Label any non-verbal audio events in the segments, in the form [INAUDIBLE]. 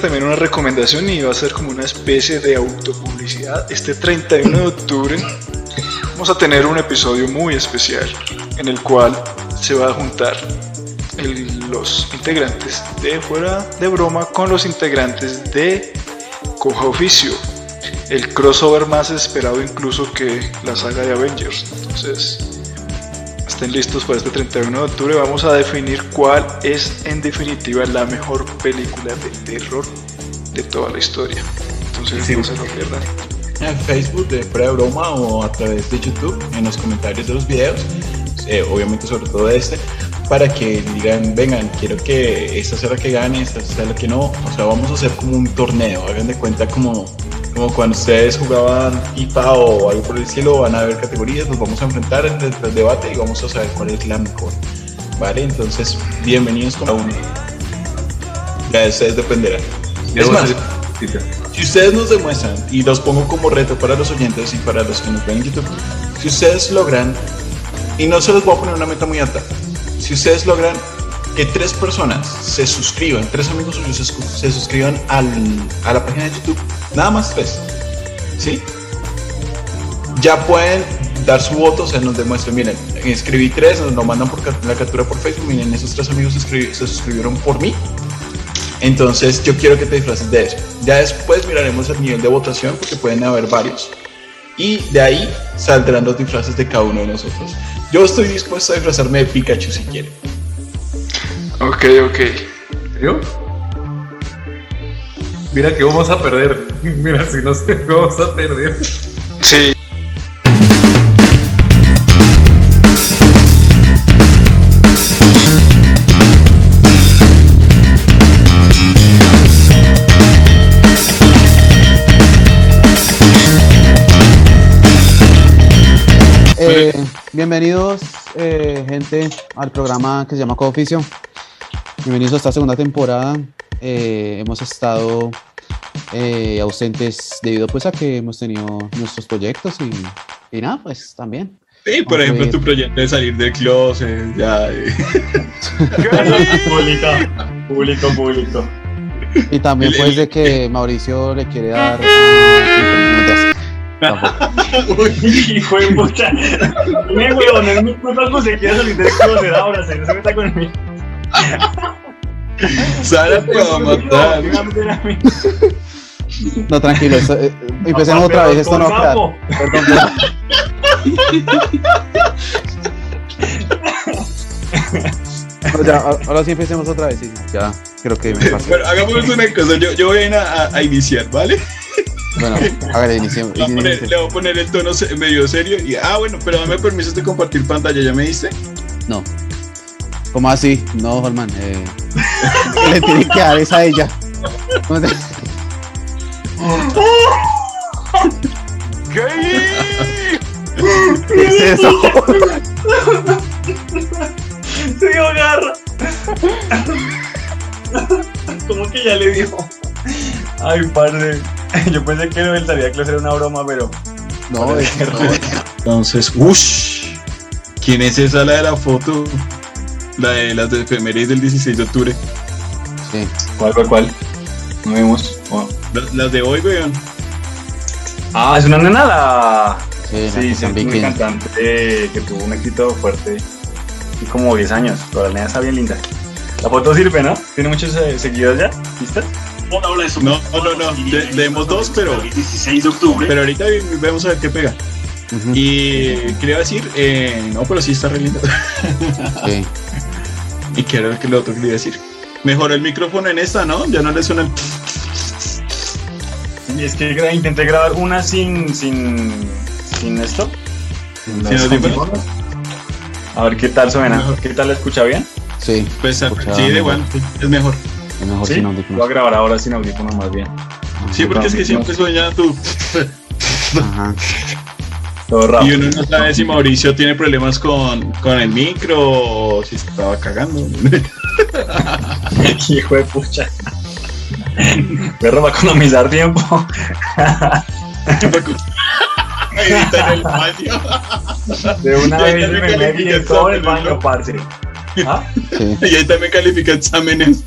También una recomendación y va a ser como una especie de autopublicidad. Este 31 de octubre vamos a tener un episodio muy especial en el cual se va a juntar los integrantes de Fuera de Broma con los integrantes de Coja Oficio. El crossover más esperado incluso que la saga de Avengers. Entonces, estén listos para este 31 de octubre. Vamos a definir cuál es en definitiva la mejor película de terror de toda la historia. Entonces, no se lo pierdan en Facebook de Fuera de Broma o a través de YouTube en los comentarios de los videos, eh, obviamente sobre todo este, para que digan, vengan, quiero que esta sea la que gane, esta sea la que no, o sea, vamos a hacer como un torneo, hagan de cuenta como, como cuando ustedes jugaban IPA o algo por el estilo, van a haber categorías, nos vamos a enfrentar en el, debate y vamos a saber cuál es la mejor, ¿vale? Entonces, bienvenidos con uno. Ya de ustedes dependerá. Es más, si ustedes nos demuestran, y los pongo como reto para los oyentes y para los que nos ven en YouTube, si ustedes logran, y no se los voy a poner una meta muy alta, si ustedes logran que tres personas se suscriban, tres amigos suyos se, suscriban al, a la página de YouTube, nada más tres, ¿sí? Ya pueden dar su voto, o sea, nos demuestran, miren, escribí tres, nos lo mandan por la captura por Facebook, miren, esos tres amigos se suscribieron por mí, entonces yo quiero que te disfraces de eso. Ya después miraremos el nivel de votación porque pueden haber varios. Y de ahí saldrán los disfraces de cada uno de nosotros. Yo estoy dispuesto a disfrazarme de Pikachu si quiere. Ok, ok. ¿Yo? Mira que vamos a perder. [LAUGHS] Mira, si no sé, vamos a perder. Sí. Bienvenidos, eh, gente, al programa que se llama Cooficio. Bienvenidos a esta segunda temporada. Eh, hemos estado eh, ausentes debido pues a que hemos tenido nuestros proyectos y, nada, pues también. Sí, por ejemplo, tu proyecto de salir del closet, ya. [LAUGHS] público, público, público. Y también pues de que [LAUGHS] Mauricio le quiere dar... [LAUGHS] Uy, hijo de puta. Mi huevón, es mi culpa que se quiera salir del closet ahora, se no se meta conmigo. [LAUGHS] Sara te va a matar. No, tranquilo, eh, empecemos otra vez, esto no va a quedar. Perdón, [LAUGHS] ya, ahora sí empecemos otra vez, sí, ya, creo que me pasa. Bueno, hagamos una cosa, yo, yo voy a, a iniciar, ¿vale? Bueno, hágale, inicio. Le voy, a poner, el tono medio serio y, ah, bueno, pero dame permiso de compartir pantalla, ¿ya me diste? No. ¿Cómo así? No, Holman. Eh, le tiene que dar esa a ella. ¿Qué? ¿Qué es eso? Se dio garra. ¿Cómo que ya le dio? Ay, padre. Yo pensé que él sabía que era una broma, pero. No, es que no. Entonces, uff. ¿Quién es esa la de la foto? La de las de efemérides del 16 de octubre. Sí. ¿Cuál, cuál, cuál? No vimos. Las, de hoy, weón. Ah, es una nena la. Sí, sí, sí es cantante que tuvo un éxito fuerte. Y como 10 años. Pero la nena está bien linda. La foto sirve, ¿no? Tiene muchos eh, seguidores ya. ¿Listas? No, no, no, leemos dos, pero. 16 de octubre. Pero ahorita vamos a ver qué pega. Y quería decir, eh, no, pero sí está re lindo. Sí. [LAUGHS] y qué era lo otro que quería decir. Mejor el micrófono en esta, ¿no? Ya no le suena el. Y es que intenté grabar una sin. sin. sin esto. Sin, audífonos. A ver qué tal suena. ¿Qué tal la escucha bien? Sí. Pues sí, de igual, es mejor. ¿Sí? Voy a grabar ahora sin audífono más bien. Sí, porque es que siempre sueña tú. Ajá. [LAUGHS] Todo y uno no sabe si Mauricio tiene problemas con, con el micro o si estaba cagando. [LAUGHS] Hijo de pucha. Perro va a economizar tiempo. Está en el baño. De una vez me metí en todo el baño, parce. ¿Ah? Sí. Y ahí también califica exámenes.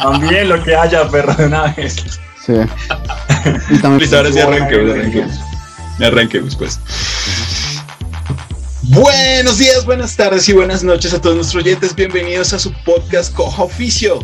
También lo que haya, perro, de una vez. Sí. Y también, Listo, ahora sí arranquemos, arranquemos. Pues. Buenos días, buenas tardes y buenas noches a todos nuestros oyentes. Bienvenidos a su podcast Coja Oficio.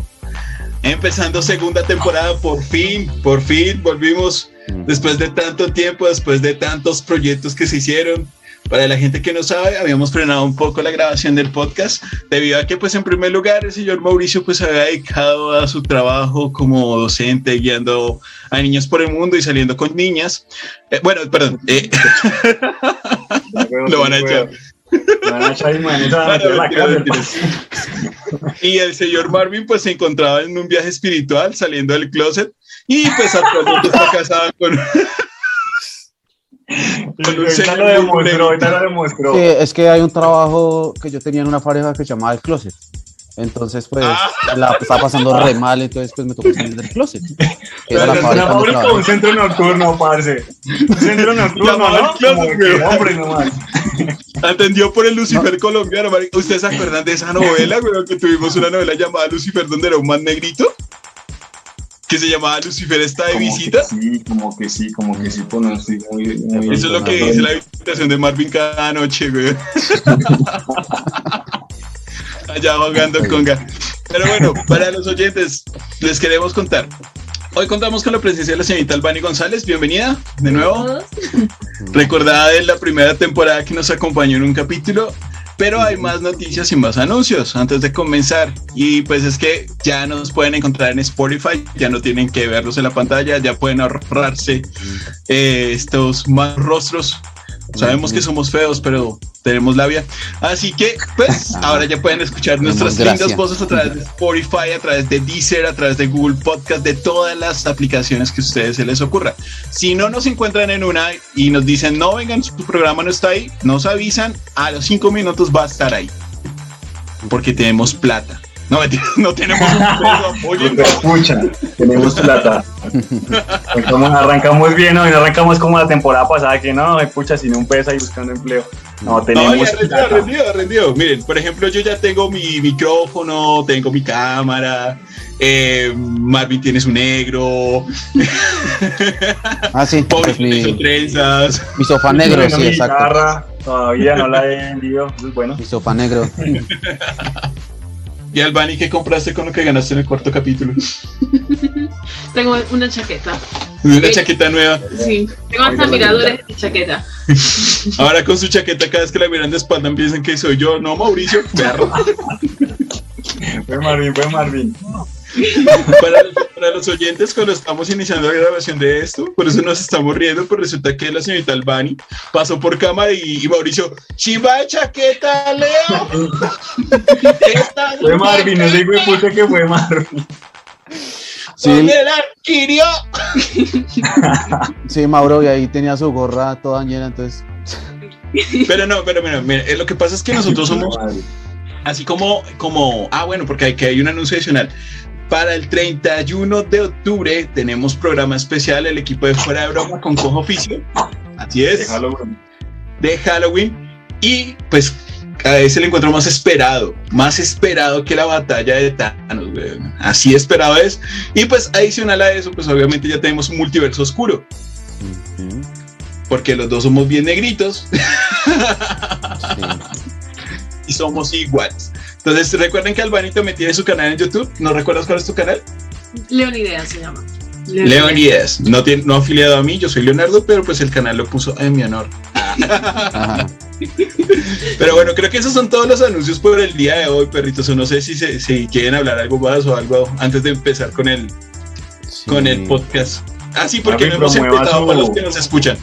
Empezando segunda temporada, por fin, por fin volvimos después de tanto tiempo, después de tantos proyectos que se hicieron. Para la gente que no sabe, habíamos frenado un poco la grabación del podcast debido a que, pues, en primer lugar, el señor Mauricio, pues, había dedicado a su trabajo como docente, guiando a niños por el mundo y saliendo con niñas. Eh, bueno, perdón. eh, [LAUGHS] Lo van a echar. Y el señor Marvin pues se encontraba en un viaje espiritual saliendo del closet y pues actualmente está casado con... [LAUGHS] Ahorita lo demostró, ahorita lo demostró. Sí, es que hay un trabajo que yo tenía en una pareja que se llamaba el closet. Entonces, pues, Ah. la estaba pasando re mal, entonces, pues, me tocó salir del closet. [LAUGHS] Que era la fábrica la fábrica, un centro nocturno, parce. Un centro nocturno, ¿no? closet, hombre, nomás. [LAUGHS] Atendió por el Lucifer colombiano. marica. ¿Ustedes se acuerdan de esa novela, güey? Que tuvimos una novela llamada Lucifer donde era un man negrito que se llamaba Lucifer está de Como visita. Sí, como que sí, como que sí, pues no estoy muy... muy Eso es lo que dice la habitación de Marvin cada noche, güey. [LAUGHS] Allá jugando conga. Pero bueno, para los oyentes, les queremos contar. Hoy contamos con la presencia de la señorita Albani González. Bienvenida de nuevo. Recordada de la primera temporada que nos acompañó en un capítulo. Pero hay más noticias y más anuncios antes de comenzar. Y pues es que ya nos pueden encontrar en Spotify, ya no tienen que verlos en la pantalla, ya pueden ahorrarse eh, estos más rostros. Sabemos que somos feos, pero tenemos labia. Así que, pues, ahora ya pueden escuchar nuestras lindas voces a través de Spotify, a través de Deezer, a través de Google Podcast, de todas las aplicaciones que a ustedes se les ocurra. Si no nos encuentran en una y nos dicen, no, vengan, su programa no está ahí, nos avisan, a los cinco minutos va a estar ahí. Porque tenemos plata. No, [LAUGHS] no tenemos un peso, [LAUGHS] apóyennos. Pucha, tenemos plata. Arrancamos, arrancamos bien, ¿no? Y no arrancamos como la temporada pasada, que no, pucha, sin un peso ahí buscando empleo. No, No, tenemos ya rendido, rendido, rendido. Miren, por ejemplo, yo ya tengo mi micrófono, tengo mi cámara, eh, Marvin tiene su negro, Ah, sí, [LAUGHS] Pobre trenzas. mi sofá negro, Bueno, sí, mi exacto. guitarra, todavía no la he vendido, bueno. Mi sofá negro. [LAUGHS] Y Albani, ¿qué compraste con lo que ganaste en el cuarto capítulo? [LAUGHS] Tengo una chaqueta. Una chaqueta nueva. Sí, tengo hasta miradores de chaqueta. [LAUGHS] Ahora con su chaqueta, cada vez que la miran de espalda piensan que soy yo. No, Mauricio, perro. [LAUGHS] Fue Marvin, fue Marvin. para, los, para los oyentes, cuando estamos iniciando la grabación de esto, por eso nos estamos riendo, pues resulta que la señorita Albani pasó por cámara y, y Mauricio, chiva de chaqueta, Leo. [LAUGHS] Fue Marvin, no qué puta que fue Marvin. Sí, ¿Dónde la adquirió? [LAUGHS] sí, Mauro, y ahí tenía su gorra toda llena, entonces. Pero no, pero mira, mira, eh, lo que pasa es que nosotros somos así como, como, ah, bueno, porque hay, que hay un anuncio adicional. Para el 31 de octubre tenemos programa especial, el equipo de Fuera de Broma con Cojo Oficio. Así es. Déjalo, güey. de Halloween y pues a es el encuentro más esperado, más esperado que la batalla de Thanos, weón. así esperado es. Y pues adicional a eso, pues obviamente ya tenemos un multiverso oscuro, porque los dos somos bien negritos sí. [LAUGHS] y somos iguales. Entonces recuerden que Albani también tiene su canal en YouTube, ¿no recuerdas cuál es tu canal? Leonidea se llama. Leonidas, no, tiene, no afiliado a mí, yo soy Leonardo, pero pues el canal lo puso en mi honor. Ajá. [LAUGHS] Pero bueno, creo que esos son todos los anuncios por el día de hoy, perritos. O no sé si, se, si quieren hablar algo más o algo antes de empezar con el, Sí. con el podcast. Ah, sí, porque Marvin, no hemos empezado su- para los que nos escuchan.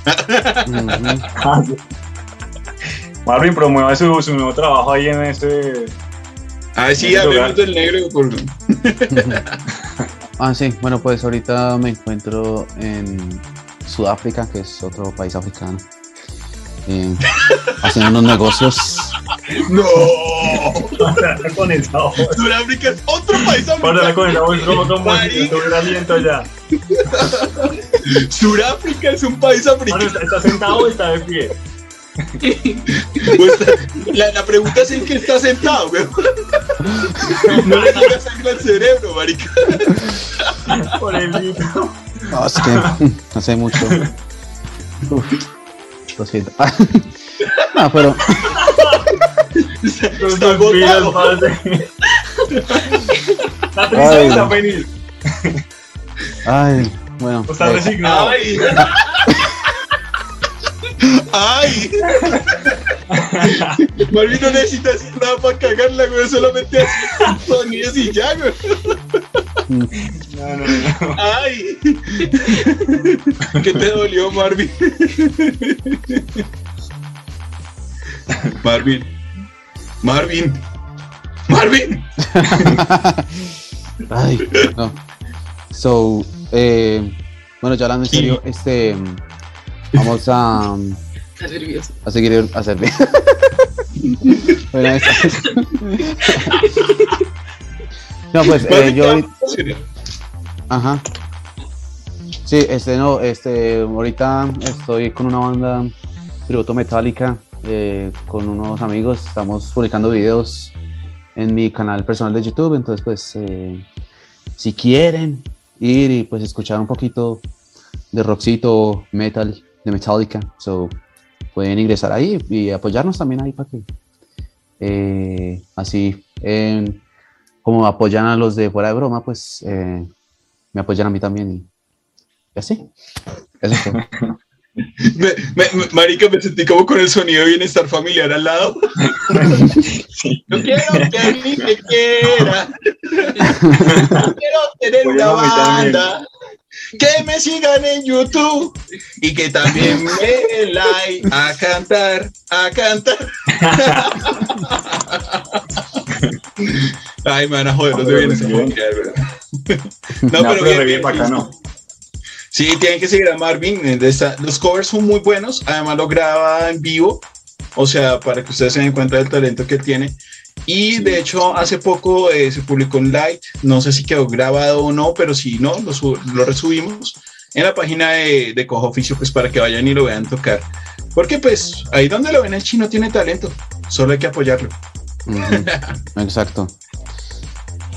Marvin promueva su, su nuevo trabajo ahí en este. Ah, sí, Ese hablemos del negro. por- [LAUGHS] Ah, sí, bueno, pues ahorita me encuentro en Sudáfrica, que es otro país africano, eh, haciendo unos negocios. ¡No! con el sabor. Sudáfrica es otro país africano. con el estuviera aliento ya. Sudáfrica es un país africano. ¿está, está sentado o está de pie? La, la pregunta es en qué está sentado, weón. No le llega sangre al cerebro, marica. Por el litro. No, es que no sé mucho. Uf, lo siento. No, [LAUGHS] pero Los Está vampiros, parce. La Ay, tristeza, bueno. Está resignado. Ay. [LAUGHS] Ay. Marvin no necesita decir nada para cagarla, güey. Solamente hace sonidos y ya, güey. No, no, no. Ay. ¿Qué te dolió, Marvin? Marvin. Marvin. Marvin. Ay, no. So, eh, bueno, ya hablando en serio, este, vamos a, Está nervioso. a seguir a hacer bien. [LAUGHS] Bueno, no, pues eh, yo, ajá. Sí, este, no, este, ahorita estoy con una banda tributo metálica eh, con unos amigos, estamos publicando videos en mi canal personal de YouTube, entonces pues eh, si quieren ir y pues escuchar un poquito de rockcito, metal, de Metallica, so pueden ingresar ahí y apoyarnos también ahí para que eh, así como apoyan a los de fuera de broma, pues eh, me apoyan a mí también y, y así. Eso. [LAUGHS] Me, me- marica, me sentí como con el sonido de bienestar familiar al lado. Yo quiero que alguien me quiera. Yo quiero tener una no, también. banda. Que me sigan en YouTube y que también me den like a cantar, a cantar. Ay, me van a joder los de bienestar familiar, ¿verdad? [LAUGHS] No, No, pero bien bien, bacano. Sí, tienen que seguir a Marvin. eh, Los covers son muy buenos. Además, lo graba en vivo. O sea, para que ustedes se den cuenta del talento que tiene. Y de hecho, hace poco eh, se publicó en Light. No sé si quedó grabado o no, pero si no, lo, su- lo resubimos en la página de, de Cojo Oficio, pues para que vayan y lo vean tocar. Porque, pues, ahí donde lo ven, el chino tiene talento. Solo hay que apoyarlo. [LAUGHS] Exacto.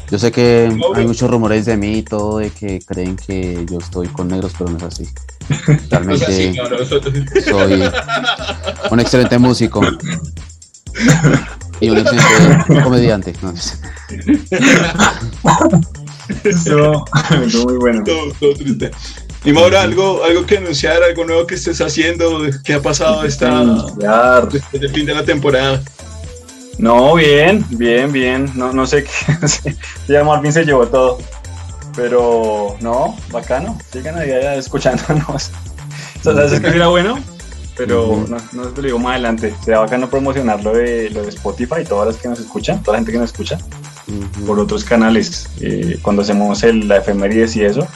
Yo sé que hay muchos rumores de mí y todo, de que creen que yo estoy con negros, pero no es así. [LAUGHS] O sea, Realmente sí, no, no, soy un excelente músico y un excelente comediante. No, es- Eso, muy bueno. todo, todo triste. Y Mauro, algo, algo que anunciar, algo nuevo que estés haciendo, ¿qué ha pasado esta, del fin de la temporada? No, bien, bien, bien. No, no sé qué. [LAUGHS] Ya Marvin se llevó todo. Pero no, bacano. Sigan ahí escuchándonos. O sea, ¿sabes que era bueno? Pero no, no te lo digo más adelante. Sería bacano promocionar lo de, lo de Spotify, todas las que nos escuchan, toda la gente que nos escucha, por otros canales. Eh, cuando hacemos el, la efemérides y eso,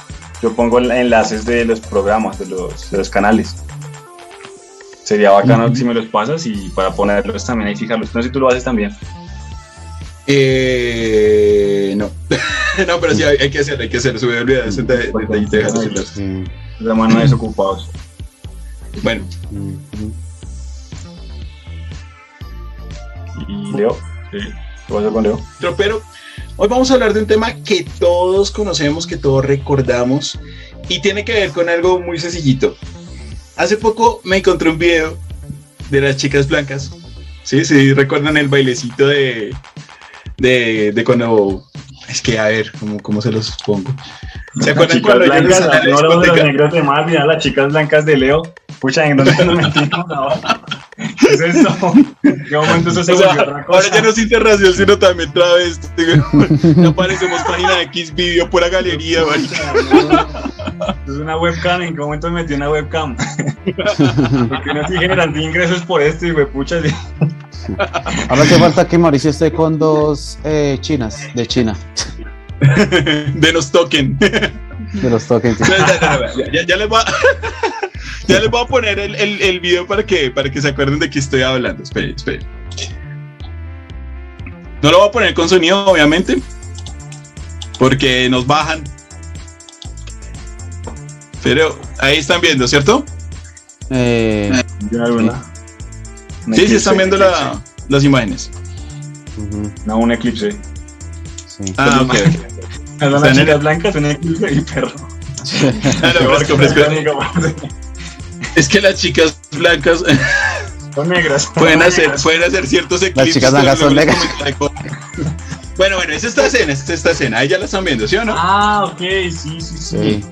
yo pongo enlaces de los programas, de los, de los canales. Sería bacano si me los pasas y para ponerlos también ahí, fijarlos. No sé si tú lo haces también. Eh, no. [LAUGHS] no, pero sí hay, hay que hacerlo, hay que hacerlo. Se me olvidó ese de- de. Sí. La mano desocupados. Bueno. Y Leo, sí. ¿Qué pasa con Leo? pero- pero hoy vamos a hablar de un tema que todos conocemos, que todos recordamos y tiene que ver con algo muy sencillito. Hace poco me encontré un video de las chicas blancas. Sí, sí, recuerdan el bailecito de, de, de cuando... Es que, a ver, ¿cómo, cómo se los pongo? ¿Se acuerdan chicas cuando blancas, en la no los negros de Marvin, a las chicas blancas de Leo. Pucha, ¿en dónde nos metimos ahora? ¿Qué es eso? ¿En qué momento eso se O sea, volvió otra cosa? ahora ya no es interracial, sino también travesti. [LAUGHS] Ya parecemos página de X video, pura galería, marica. Es una webcam, ¿en qué momento me metí una webcam? [LAUGHS] Porque no estoy generando ingresos por esto y pucha, sí. Ahora hace falta que Mauricio esté con dos eh, chinas de China, [LAUGHS] De nos toquen. de los tokens. Ya, ya, ya, ya- ya les voy a, ya les voy a poner el, el, el video para que, para que se acuerden de qué estoy hablando. Esperen, esperen. No lo voy a poner con sonido, obviamente, porque nos bajan. Pero ahí están viendo, ¿cierto? Eh, Sí, sí, eclipse, están viendo la- las imágenes. No, un eclipse. sí. Ah, ok. Las blancas, un eclipse y perro. Claro, que ofrezco- es que las chicas blancas Son negras. pueden son hacer, negras. pueden hacer ciertos eclipses. chicas blancas son negras. Bueno, bueno, es esta escena, es esta escena. Ahí ya la están viendo, ¿sí o no? Ah, ok, sí, sí, sí. Sí,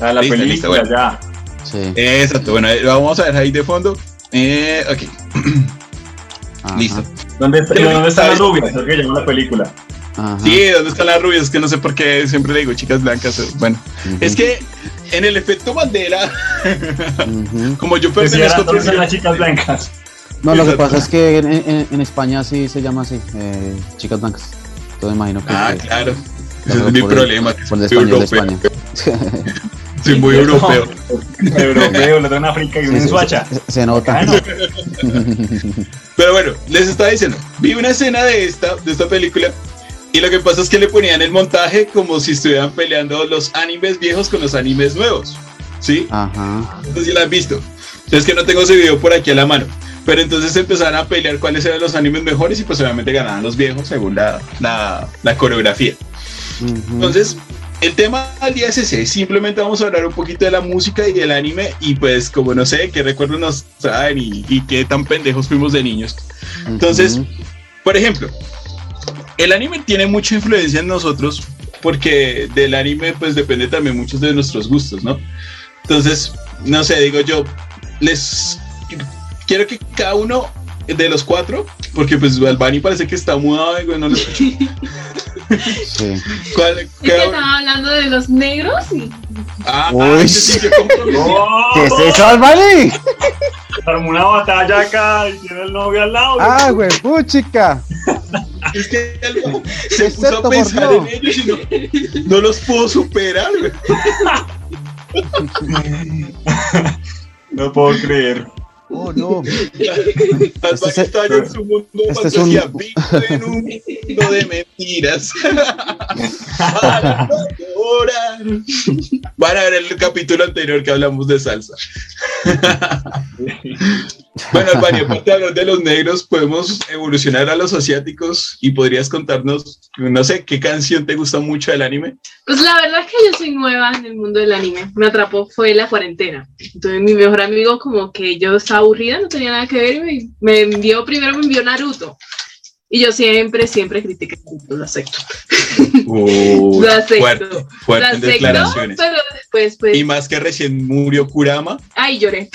Ah, la Listo, película, listo, bueno. ya. sí. Exacto, bueno, vamos a ver ahí de fondo. Eh, ok, ajá, listo. ¿Dónde, está, ¿dónde están las rubias? Llamó la película. ajá, Sí, ¿dónde están las rubias? Es que no sé por qué siempre le digo chicas blancas. eh, Bueno, es que en el efecto bandera, como yo pertenezco ¿Dónde están a las chicas blancas? No, lo que pasa es que en, en- en España sí se llama así, eh, chicas blancas. Entonces imagino que... Ah, que- claro. Ese es mi problema. que por el soy español de europeo. España. Soy muy [LAUGHS] europeo. Europeo, lo traen África y Sí, sí, Suacha. se, se nota. Bacano. Pero bueno, les estaba diciendo, vi una escena de esta, de esta película y lo que pasa es que le ponían el montaje como si estuvieran peleando los animes viejos con los animes nuevos. ¿Sí? Ajá. Sé si la han visto. Es que no tengo ese video por aquí a la mano. Pero entonces empezaron a pelear cuáles eran los animes mejores y pues obviamente ganaban los viejos según la, la, la coreografía. ujú. Entonces, el tema del día es ese. Simplemente vamos a hablar un poquito de la música y del anime. Y pues, como no sé, qué recuerdos nos traen y, y qué tan pendejos fuimos de niños. Entonces, Ujú. Por ejemplo, el anime tiene mucha influencia en nosotros porque del anime pues depende también muchos de nuestros gustos, ¿no? Entonces, no sé, digo yo, les quiero que cada uno de los cuatro, porque pues Albani parece que está mudado, güey, no lo [LAUGHS] escucho. Sí. ¿Cuál- Es que cada- estaba hablando de los negros y Ah, Uy. ah, ese sí, qué compromiso. ¿Qué es eso, Albani? Armó una batalla acá y tiene el novio al lado. Ah, güey, puchica. Es que algo [LAUGHS] se puso a pensar en ellos y no, no los puedo superar. [LAUGHS] No puedo creer. Oh, no. Albani es- está en su mundo este es fantasía, un- en un mundo de mentiras. [LAUGHS] Llorar. Van a ver el capítulo anterior que hablamos de salsa. [LAUGHS] bueno, Albani, aparte de hablar de los negros, podemos evolucionar a los asiáticos y podrías contarnos, no sé, qué canción te gusta mucho del anime. Pues la verdad es que yo soy nueva en el mundo del anime. Me atrapó fue la cuarentena. Entonces mi mejor amigo como que yo estaba aburrida, no tenía nada que ver, y me envió, primero me envió Naruto. Y yo siempre, siempre critiqué lo acepto. Uh, [LAUGHS] Lo acepto. fuerte, Lo fuertes acepto, declaraciones. pero después, pues, Y más que recién murió Kurama. ay, lloré,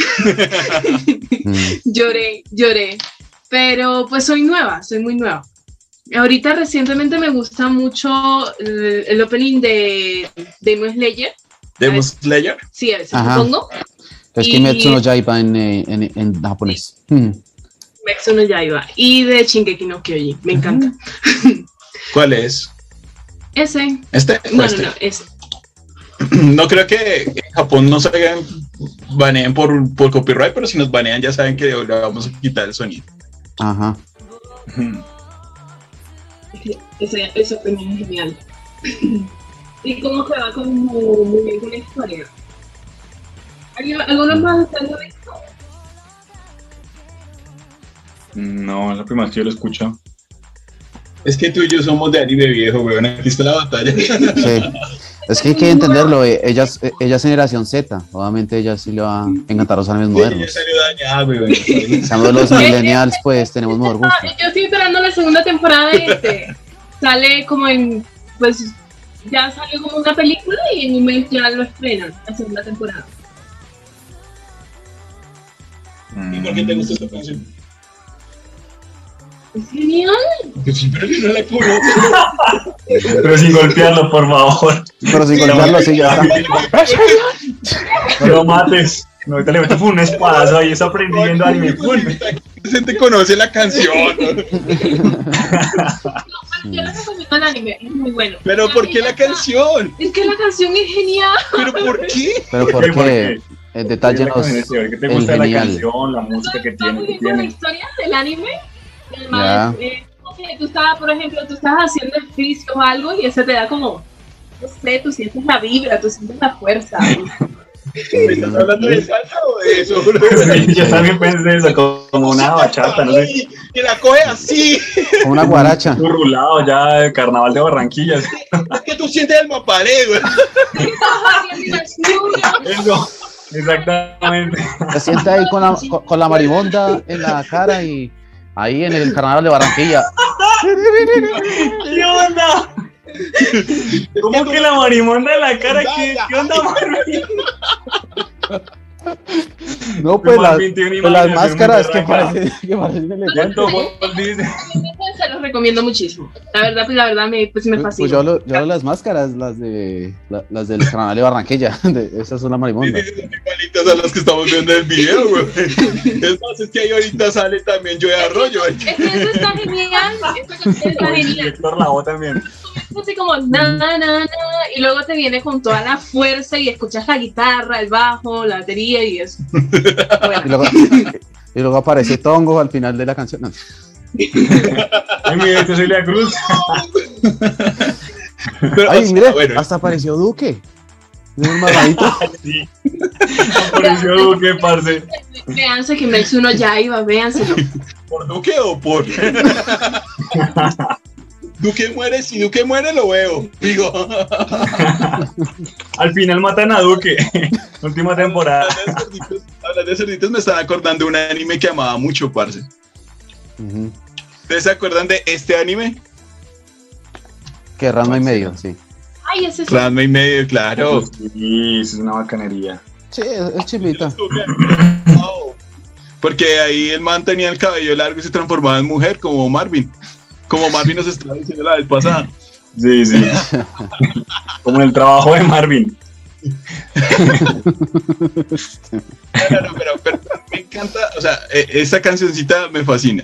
Mm, [LAUGHS] lloré, lloré. Pero pues soy nueva, soy muy nueva. Ahorita recientemente me gusta mucho el, el opening de Demon Slayer. Demon Slayer. Sí, a veces Ajá. lo pongo. Es Y- Kimetsu no Yaiba en, eh, en, en japonés. Mm. Metsu no Yaiba y de Shingeki no Kyojin. Me encanta. [LAUGHS] ¿Cuál es? Ese. ¿Este? No, no, este? no, ese. [CLEARS THROAT] No creo que en Japón no se baneen por, por copyright, pero si nos banean ya saben que le vamos a quitar el sonido. Ajá. Ese, ese opening es genial. [CLEARS THROAT] y como que va como muy bien con la historia. ¿Alguien- ¿Algunos más están No, es la primera vez que yo lo escucho. Es que tú y yo somos de anime viejo, weón. Aquí está la batalla. Sí. Es que hay que entenderlo. eh, Ella, es- eh, ella es generación Z. Obviamente ella sí le va a encantar los animes Sí, ya modernos. salió dañada, weón. [LAUGHS] En cambio, los millennials, pues tenemos mejor gusto. Ah, yo estoy esperando la segunda temporada de este. [LAUGHS] Sale como en. Pues ya salió como una película y en un mes ya lo estrenan, la segunda temporada. ¿Y por qué te gusta esta canción? Es genial. Pues sí, pero yo no la conozco. Pero sin golpearlo, por favor. Pero sin golpearlo así ya está. No mates. No, ahorita le meto un espadazo ahí, está aprendiendo anime. Se te conoce la canción. Yo recomiendo el anime, es muy bueno. Pero ¿por qué la canción? Es que la canción es genial. ¿Pero por qué? Pero ¿Por qué? el ¿Qué detalle nos. ¿Qué te gusta la genial. canción, la música que Está tiene? la tiene? historia del anime. Y Además, eh, como que tú estás, por ejemplo, tú estás haciendo ejercicio o algo y ese te da como, no sé, tú sientes la vibra, tú sientes la fuerza. [LAUGHS] ¿Estás hablando de salsa o de eso? [LAUGHS] Yo también pensé eso, como una bachata, no sé. Que la coge así. Como una guaracha. Un rulado ya de carnaval de Barranquilla. Es que tú sientes el mapalé, güey. [LAUGHS] Eso, exactamente. Se siente ahí con la, con, con la marimonda en la cara y ahí en el carnaval de Barranquilla. ¿Qué onda? ¿Cómo que la marimonda en la cara? ¿Qué, qué onda, Marvin? No, pues, las, pues las máscaras que parecen, que parecen dice. [LAUGHS] Se los recomiendo muchísimo. La verdad, pues la verdad me, pues, me Pues, fascina. pues yo, hablo, yo hablo las máscaras, las de la- las del carnaval de Barranquilla. [LAUGHS] De, esas son las marimondas. Igualitas a las que estamos viendo en el video, güey. [LAUGHS] Es más, es que ahí ahorita sale también yo de arroyo. Es que eso está genial. Canción está genial. Héctor Lavoe también. Es así como na, na, na, y luego te viene con toda la fuerza y escuchas la guitarra, el bajo, la batería y eso. [LAUGHS] Y luego, y luego aparece Tongo al final de la canción. No. [LAUGHS] Ay, mire, Cecilia Cruz. Pero, o Ay, sea, mire, bueno, hasta apareció Duque. Mamadito. [LAUGHS] Sí. Apareció Duque, parce. véanse que Mex uno ya iba, véanselo. ¿por Duque o por? Duque muere, si Duque muere lo veo. Digo, Al final matan a Duque. [LAUGHS] Última temporada. hablando de cerditos, hablando de cerditos, me estaba acordando de un anime que amaba mucho, parce. Ujú. ¿Ustedes se acuerdan de este anime? Que Ranma y medio, sí. Ay, ese es Ranma y medio, claro. Sí, eso es una bacanería. Sí, es, chimita. Porque ahí el man tenía el cabello largo y se transformaba en mujer, como Marvin. Como Marvin nos estaba diciendo la vez pasada. Sí, sí. Como en el trabajo de Marvin. No, no, pero, pero me encanta, o sea, eh, esta cancioncita me fascina.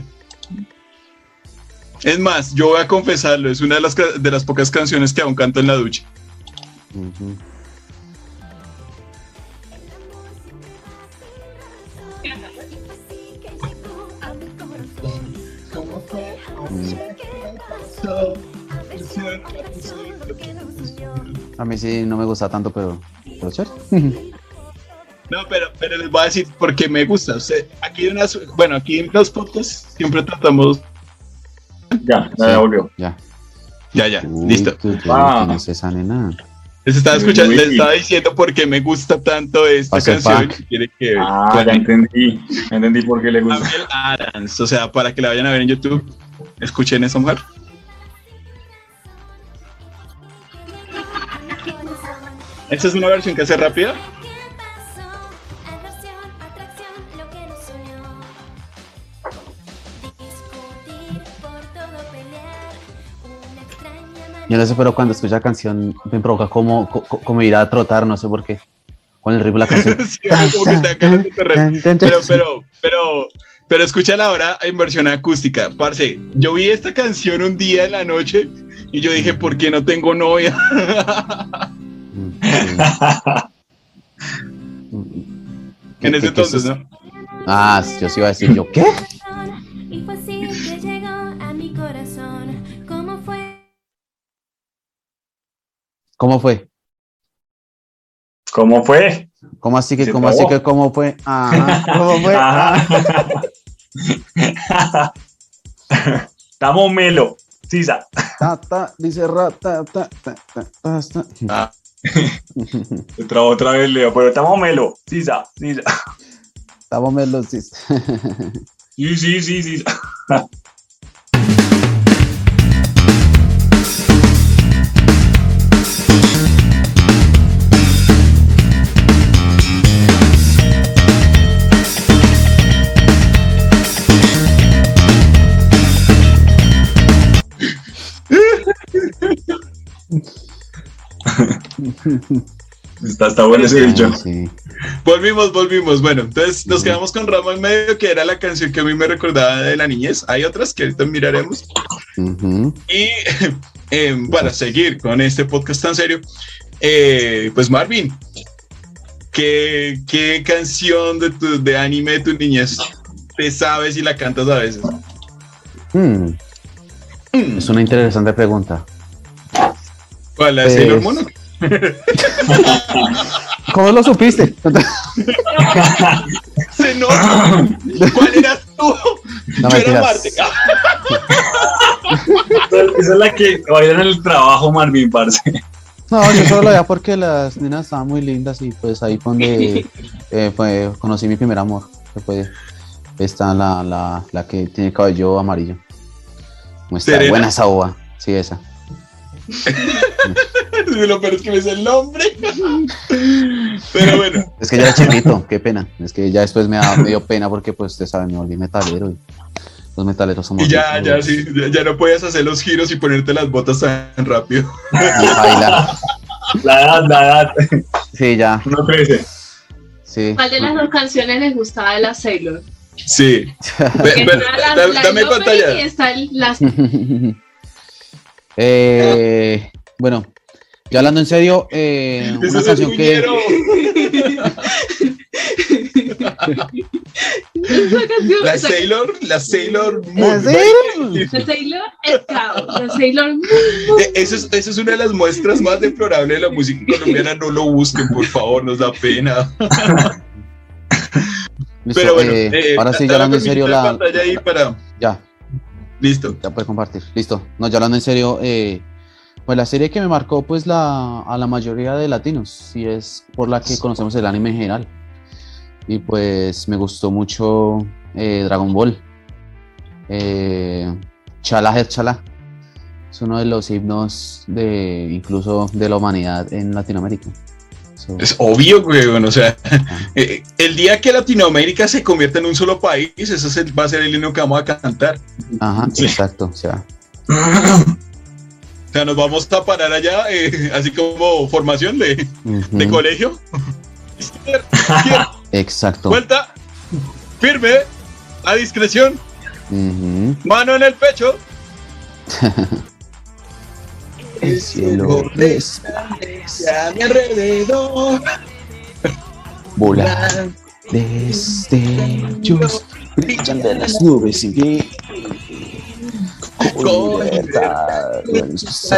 Es más, yo voy a confesarlo, es una de las, de las pocas canciones que aún canto en la ducha. A mí sí no me gusta tanto, pero, pero chévere. No, pero, pero les voy a decir por qué me gusta. O sea, aquí en unas, bueno, aquí en los podcasts siempre tratamos. Ya, ya, ya volvió. Ya. Ya, ya, Uy, listo. Ah. ¿quién es esa nena? Les estaba escuchando, les estaba diciendo por qué me gusta tanto esta Pase canción. que Ah, ya entendí. Entendí por qué le gusta. O sea, para que la vayan a ver en YouTube, escuchen esa mujer. Esta es una versión que hace rápida. Yo no sé, pero cuando escucho la canción me provoca como, co- co- como ir a trotar, no sé por qué. Con el ritmo de la canción. [LAUGHS] Sí, como que te da ganas de correr. Pero, pero, pero, pero escúchala ahora en versión acústica. Parce, yo vi esta canción un día en la noche y yo dije, ¿por qué no tengo novia? [LAUGHS] En ¿Qué- ese entonces, es ¿no? Ah, yo sí iba a decir yo, ¿qué? Y fue así que llegó a mi corazón. ¿Cómo fue? ¿Cómo fue? ¿Cómo fue? ¿Cómo así que, cómo así que, cómo fue? Ajá, ¿cómo fue? Ah. Ajá. Estamos melo. Sisa. Ta, ta, dice ra, ta, ta, ta, ta, ta, ta. [LAUGHS] Otra, otra vez Leo, pero estamos melo. Sisa. Sisa. Estamos melos, sí. Sí, sí, sí, sí. [LAUGHS] [LAUGHS] Está, está bueno ese dicho. Sí. volvimos, volvimos. Bueno, entonces nos quedamos con Rama en medio, que era la canción que a mí me recordaba de la niñez. Hay otras que ahorita miraremos. Y [LAUGHS] eh, para seguir con este podcast tan serio, eh, pues Marvin, ¿qué, qué canción de, tu, de anime de tu niñez te sabes y la cantas a veces? Hmm. Es una interesante pregunta. ¿Cuál? ¿La de Pues- Sailor Moon? [LAUGHS] ¿Cómo lo supiste? [LAUGHS] Se nota. ¿Cuál eras tú? No, Yo era. Marte. Esa es la que baila en el trabajo, Marvin, parce. No, yo solo lo veía porque las nenas estaban muy lindas y pues ahí fue donde [LAUGHS] eh, fue- conocí mi primer amor. Que fue esta, la, la, la que tiene cabello amarillo. Muestra ¿Serena? buena esa ova. Sí, esa. Lo peor es que me sé el nombre. Pero bueno, Es que ya era chiquito, qué pena. Es que ya después me, da, me dio pena porque pues ustedes saben, me volví metalero y los metaleros somos... y ya, ricos. ya, sí, ya, ya no podías hacer los giros y ponerte las botas tan rápido. La edad, la edad. Sí, ya, No crece. sí. ¿Cuál de las dos canciones les gustaba de la Sailor? Sí. Ve- Que ve- está la, da- la dame y pantalla. está el- la [LAUGHS] Eh, bueno, ya hablando en serio, eh, una canción que... La Sailor, la Sailor ¿La Moon. Sailor? La Sailor Scout, la Sailor Moon. Eh, Eso es, eso es una de las muestras más deplorables de la música colombiana. No lo busquen, por favor, nos da pena. Listo, Pero bueno, eh, eh, ahora sí, ya hablando en serio, la... pantalla ahí para. Ya, Listo. ya puedes compartir. Listo. No, ya hablando en serio, eh, pues la serie que me marcó pues la, a la mayoría de latinos y es por la que conocemos el anime en general. Y pues me gustó mucho eh, Dragon Ball. Eh, Chala Chala. Es uno de los himnos de incluso de la humanidad en Latinoamérica. So, Es obvio, güey. bueno, o sea, [LAUGHS] eh, el día que Latinoamérica se convierta en un solo país, ese va a ser el himno que vamos a cantar. ajá, Sí. exacto. O sea, [CLEARS THROAT] O sea, nos vamos a parar allá, eh, así como formación de, de colegio. [LAUGHS] Exacto. Vuelta, firme, a discreción, mano en el pecho. [LAUGHS] El cielo a mi alrededor. vola destellos brillan de las nubes y vi con libertad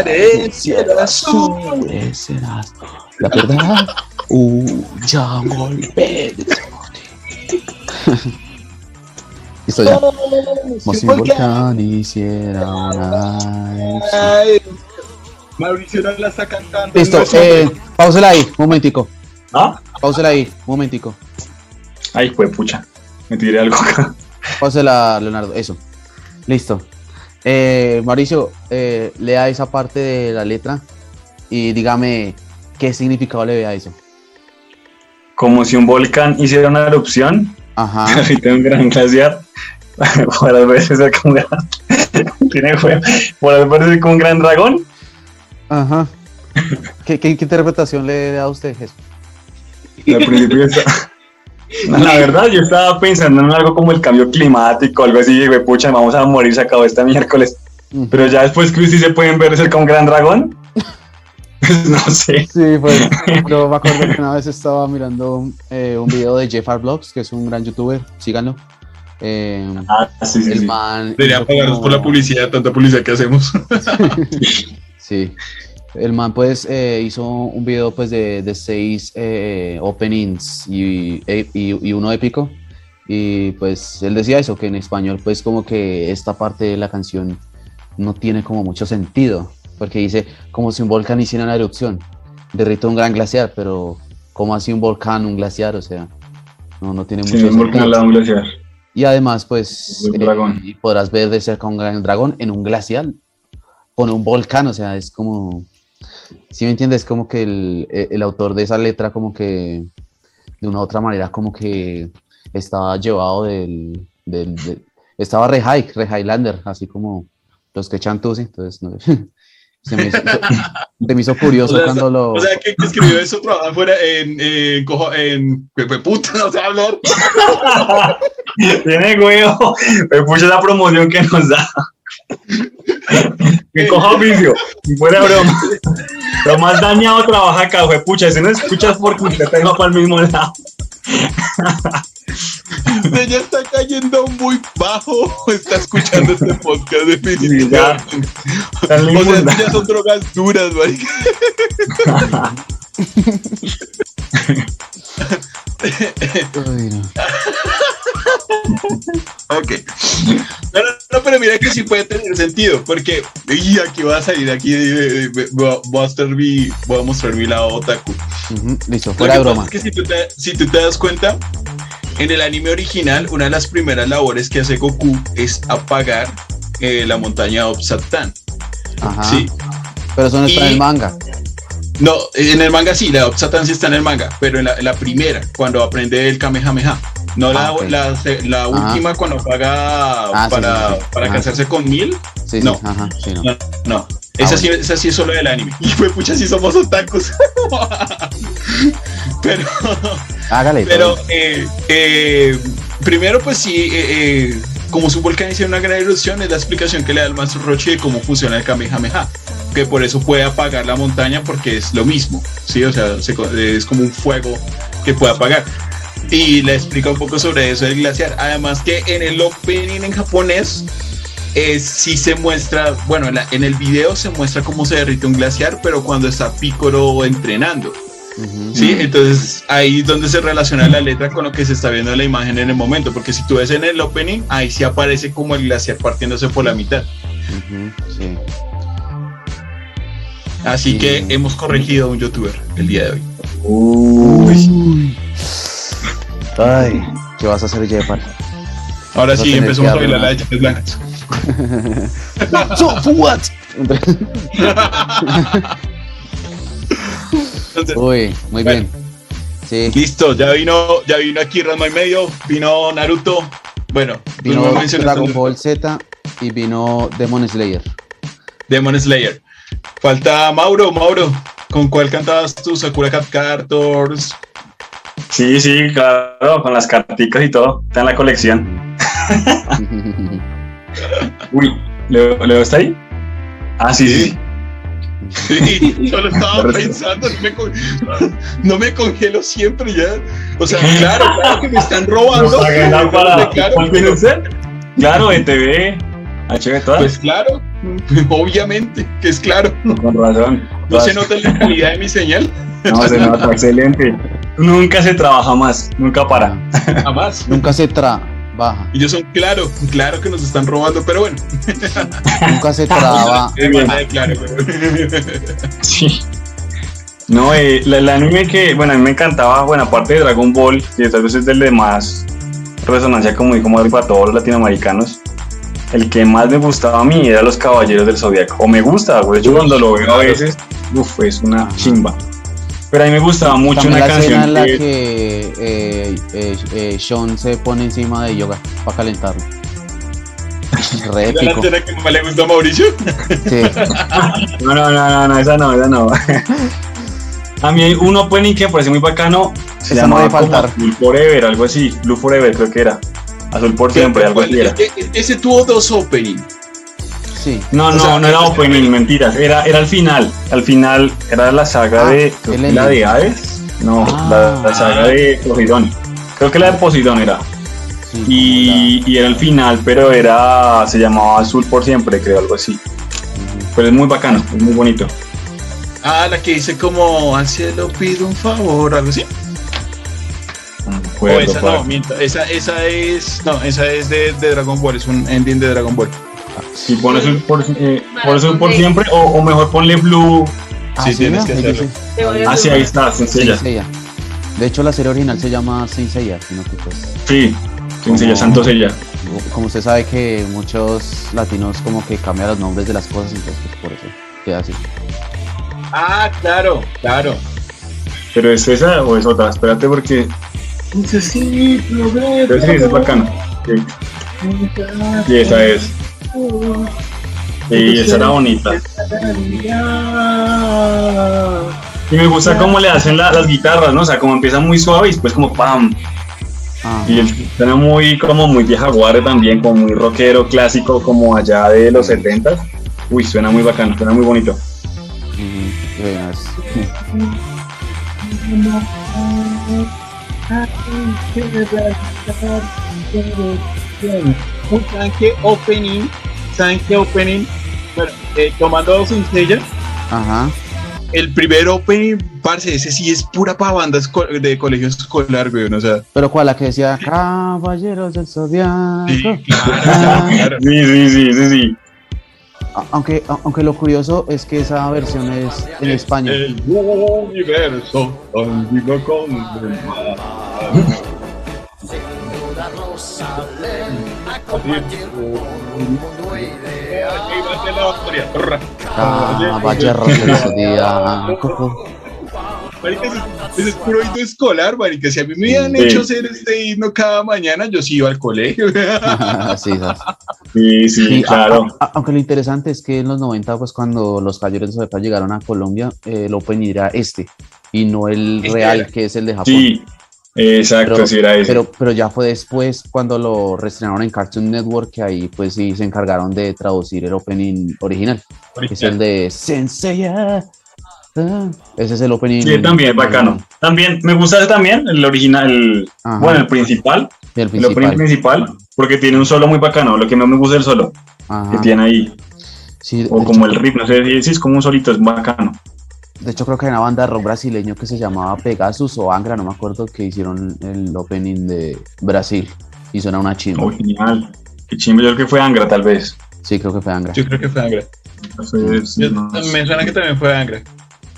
el cielo azul serás la verdad un ya golpe de [LAUGHS] listo ya. Como si un volcán hiciera una Mauricio no la está cantando. listo no eh, pausela ahí un momentico ¿Ah? pausela ahí un momentico Ay, fue pucha. Me tiré algo acá. [LAUGHS] Pásela, Leonardo, eso. Listo. Eh, Mauricio, eh, lea esa parte de la letra y dígame qué significado le ve a eso. Como si un volcán hiciera una erupción. Ajá. [LAUGHS] Ahorita un gran glaciar. [LAUGHS] Por las veces como. Tiene. Por las veces como un gran dragón. Ajá. ¿Qué, qué- qué interpretación le da a usted eso? Al principio está- [LAUGHS] La verdad, yo estaba pensando en algo como el cambio climático, algo así, güey, pucha, vamos a morir, se acabó este miércoles. Pero ya después que sí se pueden ver cerca un gran dragón. [LAUGHS] [LAUGHS] no sé. Sí, pues yo me acuerdo que una vez estaba mirando eh, un video de Jeff Vlogs, que es un gran youtuber, síganlo. Eh, Ah, sí, sí, el sí. man. Debería pagarnos por la publicidad, tanta publicidad que hacemos. Sí. El man pues eh, hizo un video pues de, de seis eh, openings y, e- y- y uno épico. Y pues él decía eso, que en español pues como que esta parte de la canción no tiene como mucho sentido. Porque dice como si un volcán hiciera una erupción. Derrite un gran glaciar, pero como así un volcán, un glaciar? O sea, no, no tiene Sí, mucho un volcán al sentido. un glaciar. Y además, pues, eh, podrás ver de cerca un gran dragón en un glacial, pone un volcán, o sea, es como, si me entiendes, como que el, e- el autor de esa letra, como que, de una u otra manera, como que estaba llevado del, del, del- estaba re high, re highlander, así como los que echan tusi, entonces, no, [LAUGHS] se, me hizo, se me hizo [LAUGHS] curioso O sea, cuando lo... O sea, que, escribió eso trabaja fuera en, en, cojo- en, fue- fue puta, no sé hablar. [LAUGHS] Tiene huevo. Me puse la promoción que nos da. Que coja oficio. Y fuera broma. Lo más dañado trabaja acá, fue pucha. Si no escuchas porque usted te va para el mismo lado. Ella está cayendo muy bajo. Está escuchando este podcast definitivamente. En la O sea, ya son drogas duras, marica. Ok. No, no, pero mira que sí puede tener sentido, porque y aquí va a salir, aquí eh, eh, voy a- mi, voy a mostrar mi lado otaku. Ujú, Listo, Lo fuera que de pasa broma. es que si tú, te, si tú te das cuenta, en el anime original, una de las primeras labores que hace Goku es apagar eh, la montaña Obsatan. Ajá. Sí. Pero eso no está en el manga. No, en el manga sí, la Obsatan sí está en el manga, pero en la, en la primera, cuando aprende el Kamehameha. No la, Ah, la, la última cuando paga Ah, para, sí, sí. para casarse con Mil. No. Ajá, no. No, no. Esa, sí, esa sí es solo del anime. [LAUGHS] Y fue pucha, sí somos otakus. [LAUGHS] pero, Hágale. pero eh, eh, primero, pues sí, eh, eh, como su volcán hizo una gran erupción, es la explicación que le da el maestro Rochi de cómo funciona el Kamehameha. Que por eso puede apagar la montaña, porque es lo mismo. Sí, o sea, se es como un fuego que puede apagar. Y le explica un poco sobre eso del glaciar. Además, que en el opening en japonés eh, sí se muestra, bueno, en, la- en el video se muestra cómo se derrite un glaciar, pero cuando está Picoro entrenando. ¿sí? Entonces ahí es donde se relaciona la letra con lo que se está viendo en la imagen en el momento, porque si tú ves en el opening, ahí sí aparece como el glaciar partiéndose por la mitad. Sí. Así Sí. que hemos corregido a un youtuber el día de hoy. Uy. Ay, ¿qué vas a hacer, Jepar? Ahora sí, empezamos a bailar la de chicas blancas. So, for what? Entonces, Uy, muy Bueno. bien. Sí, listo, ya vino, ya vino aquí Ranma y medio, vino Naruto. Bueno, vino Dragon Ball Z y vino Demon Slayer. Demon Slayer. Falta Mauro, Mauro. ¿Con cuál cantabas tú? Sakura Cat Cartors. Sí, sí, claro, con las carticas y todo. Está en la colección. [LAUGHS] Uy, ¿Leo, Leo está ahí? Ah, sí, sí. sí. Sí, yo lo estaba [LAUGHS] pensando, no me, con- no me congelo siempre ya. O sea, [LAUGHS] claro, claro que me están robando. Pagan para- claro, ¿Cuál tiene usted? Claro, de TV, HB, todas. pues claro, obviamente, que es claro. con razón. No se nota la calidad de mi señal, No, se nota, excelente. Nunca se trabaja más, nunca para. [LAUGHS] jamás. Nunca se trabaja, Y yo son claro, claro que nos están robando, pero bueno. [LAUGHS] nunca se traba. Es verdad, claro, [LAUGHS] Sí. No, eh, la- el anime que, bueno, a mí me encantaba, bueno, aparte de Dragon Ball, que tal vez es del de más resonancia como como para todos los latinoamericanos, el que más me gustaba a mí era Los Caballeros del Zodiaco. O me gusta, pues yo cuando lo veo a veces, uff, es una chimba. Pero a mí me gustaba mucho También una la escena canción en la que, que eh, eh, eh, Sean se pone encima de Yoga para calentarlo. [LAUGHS] Re ¿Es la escena que más le gustó a Mauricio? Sí. [LAUGHS] No, no, no, no, no, esa no, esa no. A mí hay un opening que me parece muy bacano. Se Esa no llamaba como faltar. Azul Forever, algo así. Blue Forever creo que era. Azul por siempre, algo así era. Es que Ese tuvo dos openings. Sí. No, O no, sea, no era opening, mentiras. Era, era el final. Al final era la saga Ah, de. la de Hades. No, Ah. la, la saga de Poseidón. Creo que la de Poseidón era. sí, Y, y era el final, pero era. Se llamaba Azul por siempre, creo, algo así. Pero es muy bacano, es muy bonito. Ah, la que dice como al cielo pido un favor, algo así. No me O acuerdo, esa no, miento, esa, esa es. No, esa es de, de Dragon Ball, es un ending de Dragon Ball. Si pones un por, eh, por eso por de- siempre, o, o mejor ponle Blue. Ah, Sí, tienes que ¿no? hacerlo. Ah, sí, ahí está, sencilla. Seiya. De hecho, la serie original se llama Saint Seiya, sino que pues, Sí, sencilla, Santo Sella. como usted sabe que muchos latinos como que cambian los nombres de las cosas, entonces pues, por eso queda así. Ah, claro, claro. Pero es esa o es otra, espérate porque. Pero sí, es bacano. Sí. Y esa es. Sí, esa era bonita. Y me gusta cómo le hacen la- las guitarras, ¿no? O sea, como empieza muy suave y después como ¡pam! Ah, Y el- suena muy, como muy vieja guardia también, como muy rockero, clásico, como allá de los 70 Uy, suena muy bacano, suena muy bonito. ujú, [LAUGHS] ¿Saben qué opening? ¿Saben qué opening? Bueno, eh, tomando Cincella, Ajá. el primer opening parce, ese sí es pura pa' banda esco- de colegio escolar, weón. O sea, Pero cuál, la que decía Caballeros del Zodiaco. sí, Ah. claro, claro. Sí, sí, sí, sí, sí. Aunque, aunque lo curioso es que esa versión es en español. El universo Marica, ese, ese es puro himno escolar, marica. Si a mí me hubieran Sí. hecho hacer este himno cada mañana, yo sí iba al colegio. [LAUGHS] Sí, ¿sabes? Sí, sí, Sí, a- claro. a- a- aunque lo interesante es que en los 90, pues cuando los Caballeros Zodiaco llegaron a Colombia, eh, el opening era este y no el Este real era. que es el de Japón. Sí, exacto, Pero- sí era eso. Pero, pero ya fue después cuando lo reestrenaron en Cartoon Network que ahí pues sí se encargaron de traducir el opening original, que es el de Senseiya. Ah, Ese es el opening. Sí, también, bacano. También, me gusta ese también, el original, el- bueno, el principal, el el opening principal. principal, porque tiene un solo muy bacano, lo que no me gusta es el solo Ajá. que tiene ahí, Sí, o como hecho, el riff, no sé, es como un solito, es bacano. De hecho creo que hay una banda de rock brasileño que se llamaba Pegasus o Angra, no me acuerdo, que hicieron el opening de Brasil y suena una chimba. Oh, genial. Qué chimbo, yo creo que fue Angra, tal vez. Sí, creo que fue Angra. Yo creo que fue Angra. Entonces, Yo- no, me suena que también fue Angra.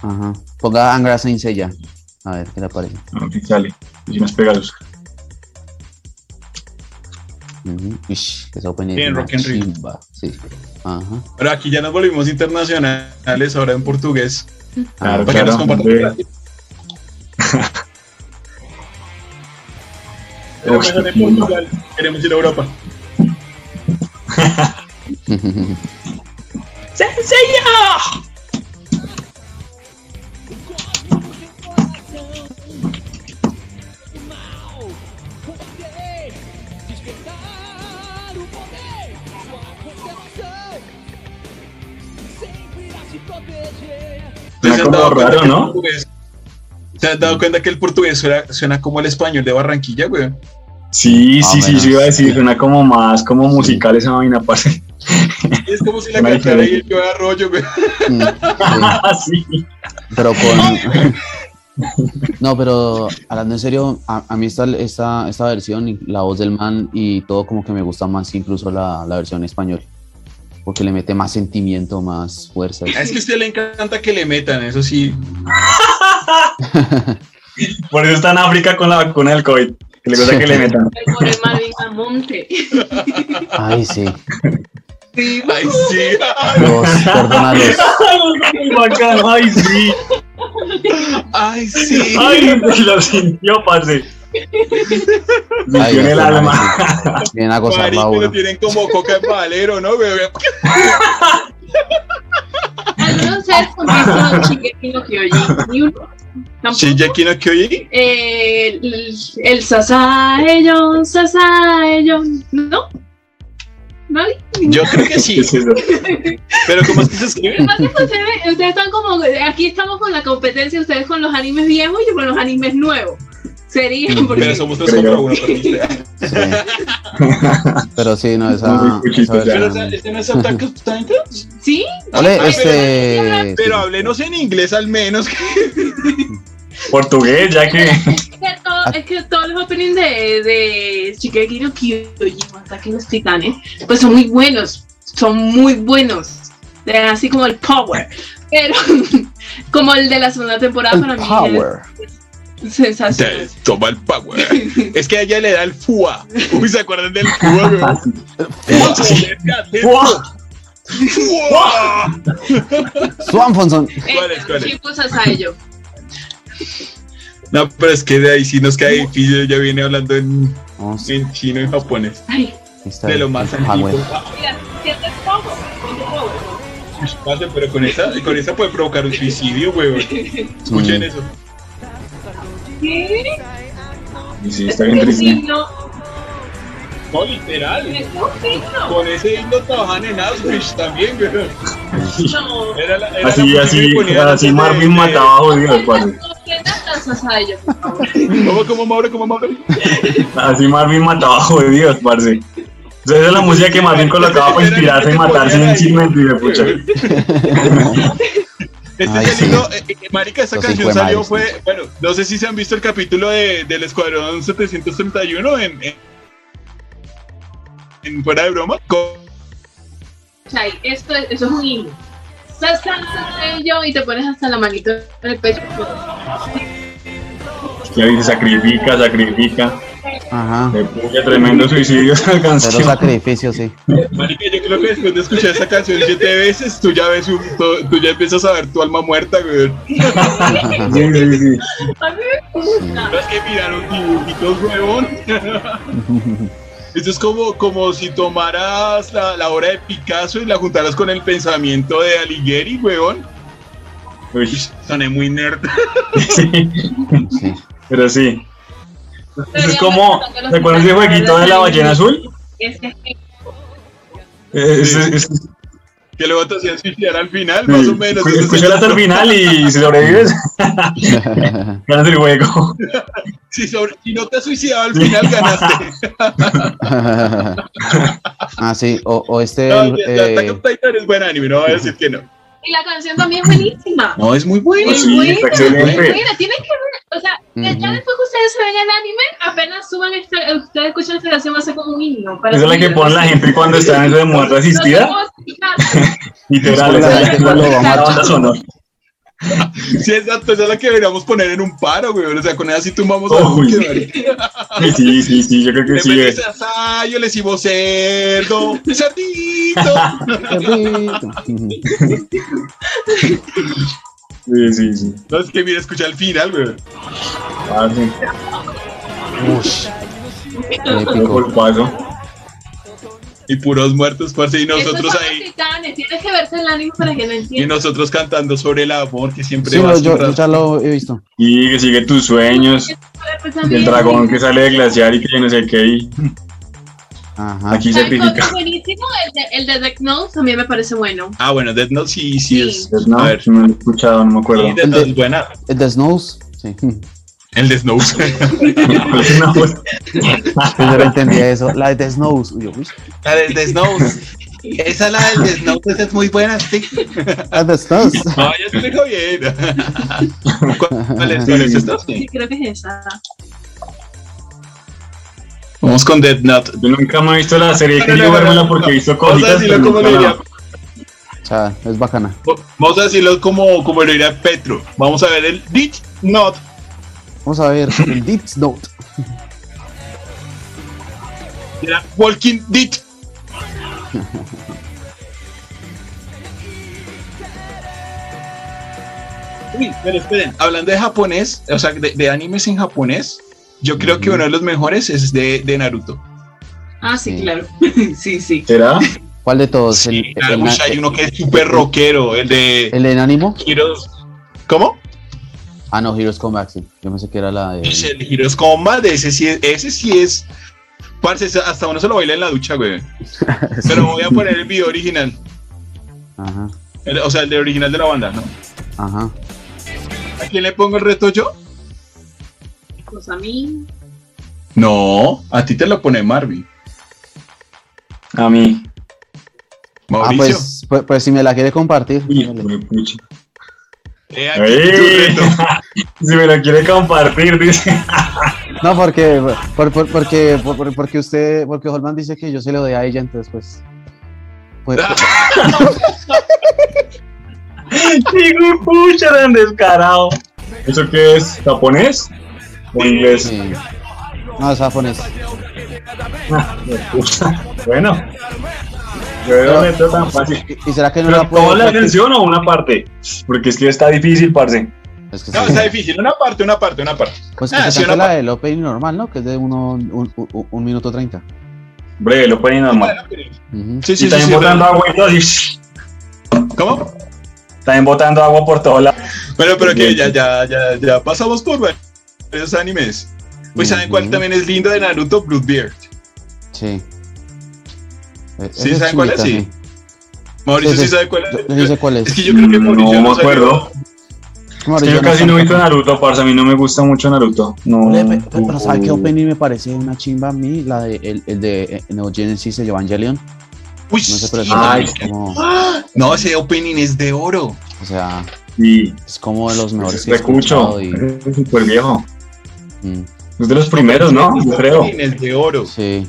Ajá. Ponga Angra Senseiya. A ver, ¿qué le parece? no, sí sale. Y si no es Pegasus. Ujú. Ish, esa opening Bien, rock and roll. chimba. Sí. Ajá. Pero aquí ya nos volvimos internacionales, ahora en portugués. Claro, Para que nos claro. compartan. hombre. Pero Uy, mejor en Portugal, Queremos ir [LAUGHS] a Europa. ¿Se han como dado cuenta raro, que el ¿no? portugués- ¿Se han dado cuenta que el portugués suena, suena como el español de Barranquilla, güey? Sí, Ah, sí, sí, iba a decir, suena como más, como musical esa vaina, parce. Es como si la cantara ahí diferente. el yo arroyo, güey. Sí. [LAUGHS] sí. Pero con. No, pero hablando en serio, a, a mí esta, esta, esta versión, y la voz del man y todo como que me gusta más incluso la, la versión español. Porque le mete más sentimiento, más fuerza. Es que a usted le encanta que le metan, eso sí. [LAUGHS] Por eso está en África con la vacuna del COVID. Que le gusta que le metan. El pobre. Ay, sí. Sí, Ay, sí. Los, perdónalos. Ay, sí. Ay, sí. Ay, lo sintió, parce. En el alma. Vienen a gozar la Marica, uno. tienen como coca en valero, ¿no, güey? ¿Alguno de ustedes han visto Shingeki no Kyojin? Ni uno. Shingeki no Kyojin. Eh, el, el Sasaeyon, Sasaeyon. ¿No? ¿Nadie? Yo creo que sí. [LAUGHS] ¿Qué? Pero ¿cómo es que se escribe? Ustedes, ustedes están como, aquí estamos con la competencia, ustedes con los animes viejos y yo con los animes nuevos. Sería, porque Pero somos tres contra uno, perdiste. Sí. Pero sí, no, esa. Pero ¿este no es Attack sí, Ole, Ay, este. Pero sí. háblenos en inglés al menos. Portugués, ya que. es que, todo- es que todos los openings de, de Shingeki no Kyojin, Ataque los Titanes, pues son muy buenos, son muy buenos. Así como el Power. [LAUGHS] Pero [LAUGHS] como el de la segunda temporada para El mí power. es sensacional. Toma el power. Es que a ella le da el FUA. Uy, ¿se acuerdan del FUA? ¡Fua! ¡FUA! Swanfonson. ¿Cuál es, cuál es? Chico Sasaeyo. No, pero es que de ahí sí nos cae difícil. Ya viene hablando en, Oh, sí, en chino y japonés. Ay, De lo más antiguo. mira, sientes poco, parce, Pero con esa, con esa puede provocar un suicidio, güey. Escuchen Mm. eso. ¿Qué? Y sí, está bien triste. No, literal. Con ese himno trabajan en Auschwitz también, güey. No. Era la, era Así, así, así Marvin de- mataba a por favor. ¿Cómo, cómo, Mauro? ¿Cómo, Mauro? Así Marvin mataba a judíos, parce. O sea, esa es la música que Marvin colocaba para inspirarse y matarse en el chisme, de pucha. [LAUGHS] Este Ay, es el sí. hilo, eh, eh, marica, esta Los canción salió fue, bueno, no sé si se han visto el capítulo de, del Escuadrón 731 en, en, en Fuera de Broma. Con- Chay, esto, es- eso es un himno. Y te pones hasta la manito en el pecho. Ya dice, sacrifica, sacrifica. Ajá. Tremendo suicidio esa Pero canción. sacrificio, sí. Marica, yo creo que después de escuchar esa canción siete veces, tú ya ves un, tú, ya empiezas a ver tu alma muerta, güey. Sí, sí, sí. A mí me gusta. No es que miraron dibujitos, huevón. Esto es como, como si tomaras la, la obra de Picasso y la juntaras con el pensamiento de Alighieri, huevón. Uy, Soné muy nerd. sí. Sí. Pero sí. Es como, ¿recuerdas ese jueguito de la ballena azul? Es que Eh, ese- ese- Que luego te hacían suicidar al final, más o menos. Escu- Escúchala hasta el final y si sobrevives, [LAUGHS] ganas el juego. Si, sobre- si no te has suicidado al final, ganaste. [LAUGHS] ah, sí. O, o este. No, eh, Titan es buen anime, no voy a decir que no. Y la canción también es buenísima. No, es muy bueno. Es sí, buena, excelente. buena, tienen que ver, o sea, ya después que ustedes se ven el anime, apenas suban esta, ustedes escuchan esta canción va a ser como un himno. para Esa es la que pone la gente cuando está en eso de muerte asistida. [LAUGHS] Literal, Es esa la es la banda sonora. Sí, exacto, esa es la que deberíamos poner en un paro, güey. O sea, con esa sí tumbamos a marica. Sí, sí, sí, yo creo que sí. de ensayo, le decimos cerdo, cerdito. [LAUGHS] [LAUGHS] Sí, sí, sí. No, es que mira, escucha el final, güey. Ah, sí. Ush. Por Épico. paso. Y puros muertos, parce, y nosotros Esos ahí. titanes, tienes que verse el anime para que lo Y entiendas. nosotros cantando sobre el amor que siempre Sí, va yo, yo ya lo he visto. Y que sigue tus sueños. El dragón que sale de glaciar y que yo no sé qué. Y Ajá. aquí ¿Sabes cuál certifica. es buenísimo? El de, el de Death Note también me parece bueno. Ah, bueno, Death Note sí, sí, Sí. es. Pues no, A ver. no lo he escuchado, no me acuerdo. Sí, Death Note es buena. El de Snows. Sí. El de Snow. No, pues, [LAUGHS] Yo no entendía eso. La de The Snows. Uy, uy. la del de Snow. Esa la del de Snow es muy buena, sí. La de Snows. No, ya se dijo bien. [LAUGHS] ¿Cuál es? ¿Cuál es esta? Sí, creo que es esa. Vamos con Death Note. Yo nunca me he visto la serie, No, que no, yo no, porque no. he visto Vamos a cositas. como la- diría. O sea, es bacana. Vamos a decirlo como, como le diría Petro. Vamos a ver el Death Note. Vamos a ver el Deep Note. Era Walking Dead. Uy, pero esperen, hablando de japonés, o sea, de, de animes en japonés, yo creo que uno de los mejores es de, de Naruto. Ah, sí, Sí. claro. [LAUGHS] sí, sí. ¿Será? ¿Cuál de todos? Sí, el, el, hay uno que es súper rockero, el de el de Animo? Heroes. ¿Cómo? Ah, no, Heroes Come Back, sí. Yo pensé que era la de. Es el Heroes Combat, ese sí es, ese sí es. Parce, hasta uno se lo baila en la ducha, güey. [LAUGHS] Pero voy a poner el video original. Ajá, El- o sea, el de original de la banda, ¿no? ajá. ¿A quién le pongo el reto yo? Pues a mí. No, a ti te lo pone Marvin. A mí. Ah, Mauricio. pues, pues, pues si me la quiere compartir. Aquí tu [LAUGHS] ¡Ey! reto. Si me lo quiere compartir, dice. [LAUGHS] No, porque, por- por- porque, por- porque usted, porque Holman dice que yo se lo doy a ella, entonces pues. pues [LAUGHS] Digo, pucha, tan descarado. ¿Eso qué es? ¿Japonés? ¿O inglés? sí. No, es japonés. Ah. Bueno. Yo veo reto tan fácil. ¿Y, y será que no ¿Pero la puedo ¿Toda la canción o una parte? Porque es que está difícil, parce. Es que No, sí. está difícil. Una parte, una parte, una parte. Pues que Ah, se sí, la del opening normal, ¿no? Que es de uno, un, un- un minuto treinta. Breve, lo ponen normal. Bueno, pero- Ujú. Sí, Y sí, sí. también sí, botando agua y. ¿Cómo? También botando agua por todos lados. Bueno, pero que ya, ya, ya, ya pasamos por varios animes. Pues, ¿saben cuál también es lindo de Naruto? Bloodbeard. Sí. Eh, ¿Sí saben cuál es? Sí. Mauricio Sí, sí, sí. sabe cuál es. Yo, yo sé cuál es. Es que yo creo que Mauricio No me acuerdo. Es que yo casi no he visto Naruto, parce. A mí no me gusta mucho Naruto. No. Ole, pe- pe- Pero ¿sabe qué opening me parece una chimba a mí? La de el, el de eh, Neo Genesis de Evangelion. Uy, No sé, pero Ay, como, No, ese opening es de oro. o sea, Y Es como de los mejores es que he recucho, escuchado y, es súper viejo. Mm, Es de los primeros, ¿no? Yo creo. opening es de oro. sí.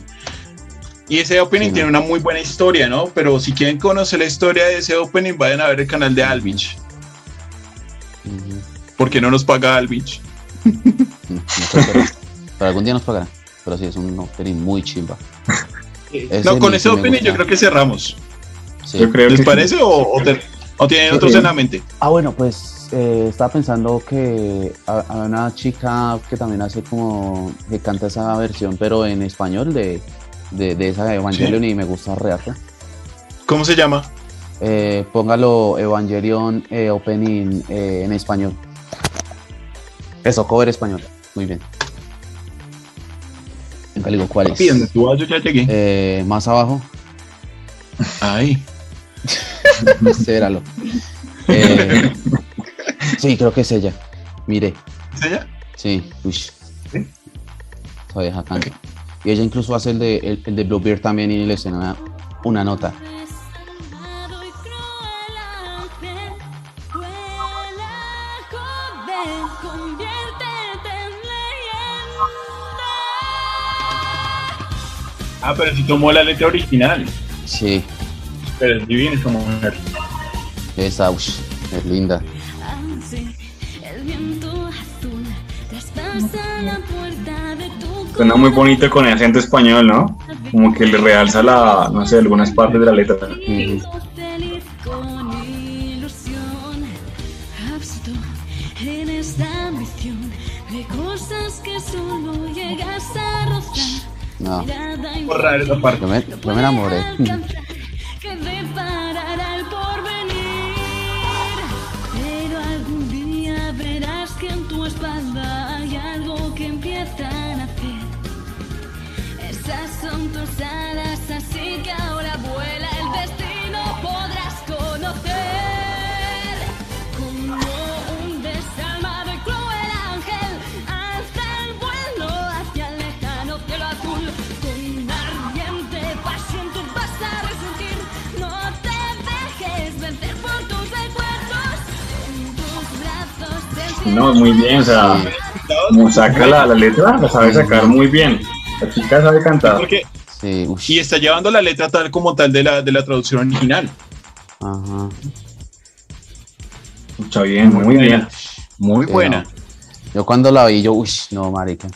Y ese opening Sí, tiene una muy buena historia, ¿no? Pero si quieren conocer la historia de ese opening, vayan a ver el canal de Alvinch. ujú, Porque no nos paga Alvinch. [LAUGHS] mm, no sé, pero, pero algún día nos pagará. Pero sí, es un opening muy chimba. Ese no, con ese opening yo creo que cerramos. Sí. Yo creo ¿Les que parece o, o te- o tienen Sí, otros en la mente? Ah, bueno, pues eh, estaba pensando que ha- hay una chica que también hace como que canta esa versión, pero en español de, de, de esa Evangelion y me gusta reata. ¿Cómo se llama? Eh, póngalo Evangelion eh, Opening eh, en español. Eso, cover español. Muy bien. Nunca digo cuál es. tú ya llegué. Eh, más abajo, Ay. [LAUGHS] espéralo. Eh, [LAUGHS] sí, creo que es ella. Mire. ¿Es ella? Sí, uy. Esa vieja canta. Y ella incluso hace el de, el, el de Bluebeard también y le escena una, una nota. Ah, pero si tomó la letra original. Sí, Pero es divina esa mujer. esa, uy, es linda. Suena muy bonito con el acento español, ¿no? Como que le realza la, no sé, algunas partes de la letra. No, Mirada Borrar esa parte. yo me, yo me enamoré. [LAUGHS] Son tus alas, así que ahora vuela el destino, podrás conocer. Como un desalmado y cruel ángel, alza el vuelo hacia el lejano cielo azul. Con ardiente pasión tú vas a resurgir, no te dejes vencer por tus recuerdos. En tus brazos No, muy bien, o sea, como saca la, la letra, la sabe sacar muy bien. La chica sabe cantar. Porque, Sí, y está llevando la letra tal como tal de la, de la traducción original. ajá. Está bien, muy bien. Muy Sí, buena. no. Yo cuando la vi, yo, uy, no, marica.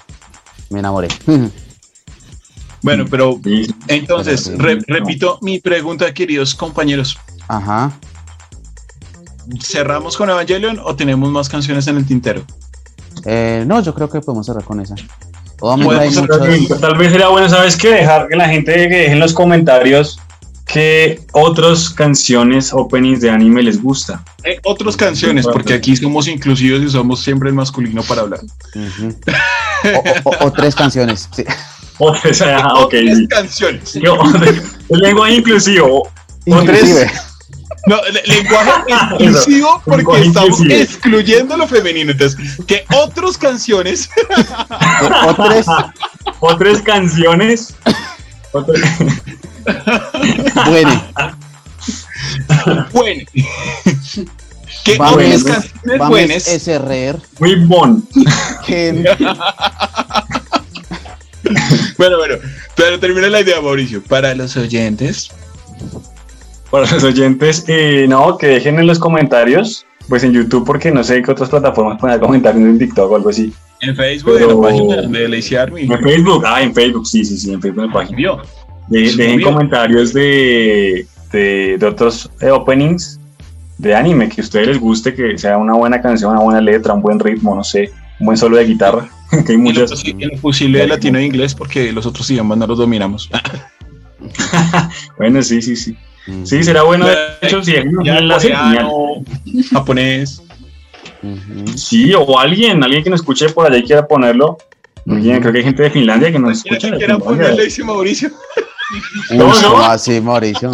Me enamoré. [LAUGHS] Bueno, pero Sí, entonces, Pero sí, re- no. repito mi pregunta, queridos compañeros. Ajá. ¿Cerramos con Evangelion o tenemos más canciones en el tintero? Eh, no, yo creo que podemos cerrar con esa. Obviamente hay Podemos cerrar muchas. Tal vez sería bueno, ¿sabes qué? Dejar que la gente que deje en los comentarios qué otras canciones, openings de anime les gusta. Eh, otras canciones, porque aquí somos inclusivos y somos siempre el masculino para hablar. [LAUGHS] O, o- o tres canciones. sí. Otras, ah, ok, Otras sí. canciones. Yo- [LAUGHS] El lenguaje inclusivo. Inclusive. No, le- lenguaje [LAUGHS] exclusivo porque Lenguaje estamos inclusivo. excluyendo lo femenino. Entonces, que otras canciones. O tres. Otras canciones. Otras- Bueno, Bueno. que otras canciones vamos buenas. SRR. Muy bon. Que, [LAUGHS] Bueno, bueno. Pero termina la idea, Mauricio. Para los oyentes. Para los oyentes, eh, no, que dejen en los comentarios, pues en YouTube, porque no sé qué otras plataformas poner comentarios en TikTok o algo así. En Facebook, Pero- en la página de Lazy Army. En Facebook, ah, en Facebook, sí, sí, sí, en Facebook en la página. Vio. De- Sí, dejen comentarios de, de, de otros eh, openings de anime que a ustedes les guste, que sea una buena canción, una buena letra, un buen ritmo, no sé, un buen solo de guitarra, [LAUGHS] que hay muchas. en lo posible de latino e inglés, porque los otros idiomas no los dominamos. [LAUGHS] [LAUGHS] Bueno, sí, sí, sí. Ujú, Sí, será bueno, de hecho, si dejan un enlace, japonés. Sí, o alguien, alguien que nos escuche por allá y quiera ponerlo. Ujú. creo que hay gente de Finlandia que nos ¿Quién escucha. quiera ponerle dice Mauricio? Uy, No, ¿cómo no. así, Mauricio?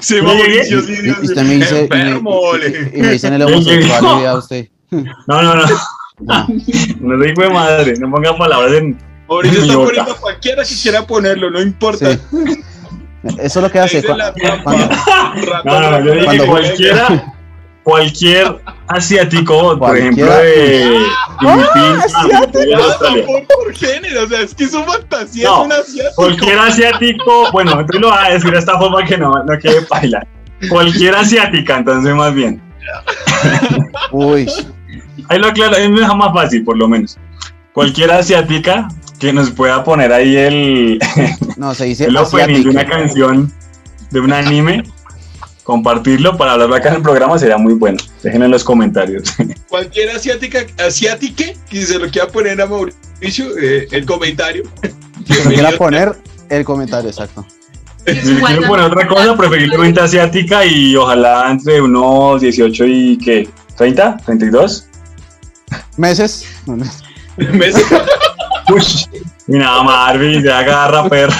Sí, Mauricio, sí, Y, sí, y sí. usted me dice, y me, y me dicen el homosexual usted. No, no, no. Ah, [LAUGHS] [LAUGHS] No le digo de madre, no ponga palabras en. Mauricio está poniendo a cualquiera que quiera ponerlo, no importa. sí. Eso es lo que hace. Es cuando- Ratón, No, no, yo dije Cuando- cualquiera. cualquier asiático, por ejemplo, de Ah, Australia. por, por género, o sea, es que su fantasía No, es un asiático. Cualquier asiático, bueno, entonces lo voy a decir de esta forma que no, no quede paila. Cualquier asiática, entonces más bien. Uy, Ahí lo aclaro, ahí me deja más fácil, por lo menos. Cualquier asiática que nos pueda poner ahí el, [LAUGHS] no, se dice el opening de una canción, de un anime, compartirlo para hablarlo acá en el programa sería muy bueno. Déjenlo en los comentarios. [LAUGHS] Cualquier asiática, asiátique que se lo quiera poner a Mauricio, eh, el comentario. [LAUGHS] Que me quiera poner el comentario, exacto. Si le quiero poner otra cosa, preferiblemente asiática y ojalá entre unos 18 y ¿qué? ¿30? ¿32? Meses. ¿Ves? Uy, y nada, Marvin, se agarra, perro.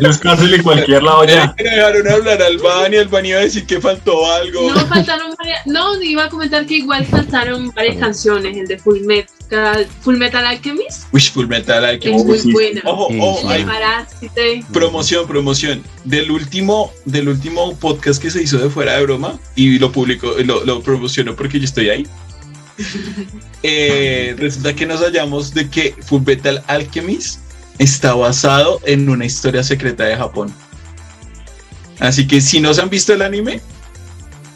Buscársele cualquier lado ya. Me dejaron hablar al Bani, el Bani iba a decir que faltó algo. No, faltaron varias. No, iba a comentar que igual faltaron varias canciones. El de Full Metal, Full Metal Alchemist. Wish Full Metal Alchemist. es muy sí. buena. Ojo, Sí, ojo, hay promoción, promoción. Del último, del último podcast que se hizo de fuera de broma y lo publicó, lo, lo promocionó porque yo estoy ahí. Eh, resulta que nos hallamos de que Full Metal Alchemist está basado en una historia secreta de Japón. Así que si no se han visto el anime,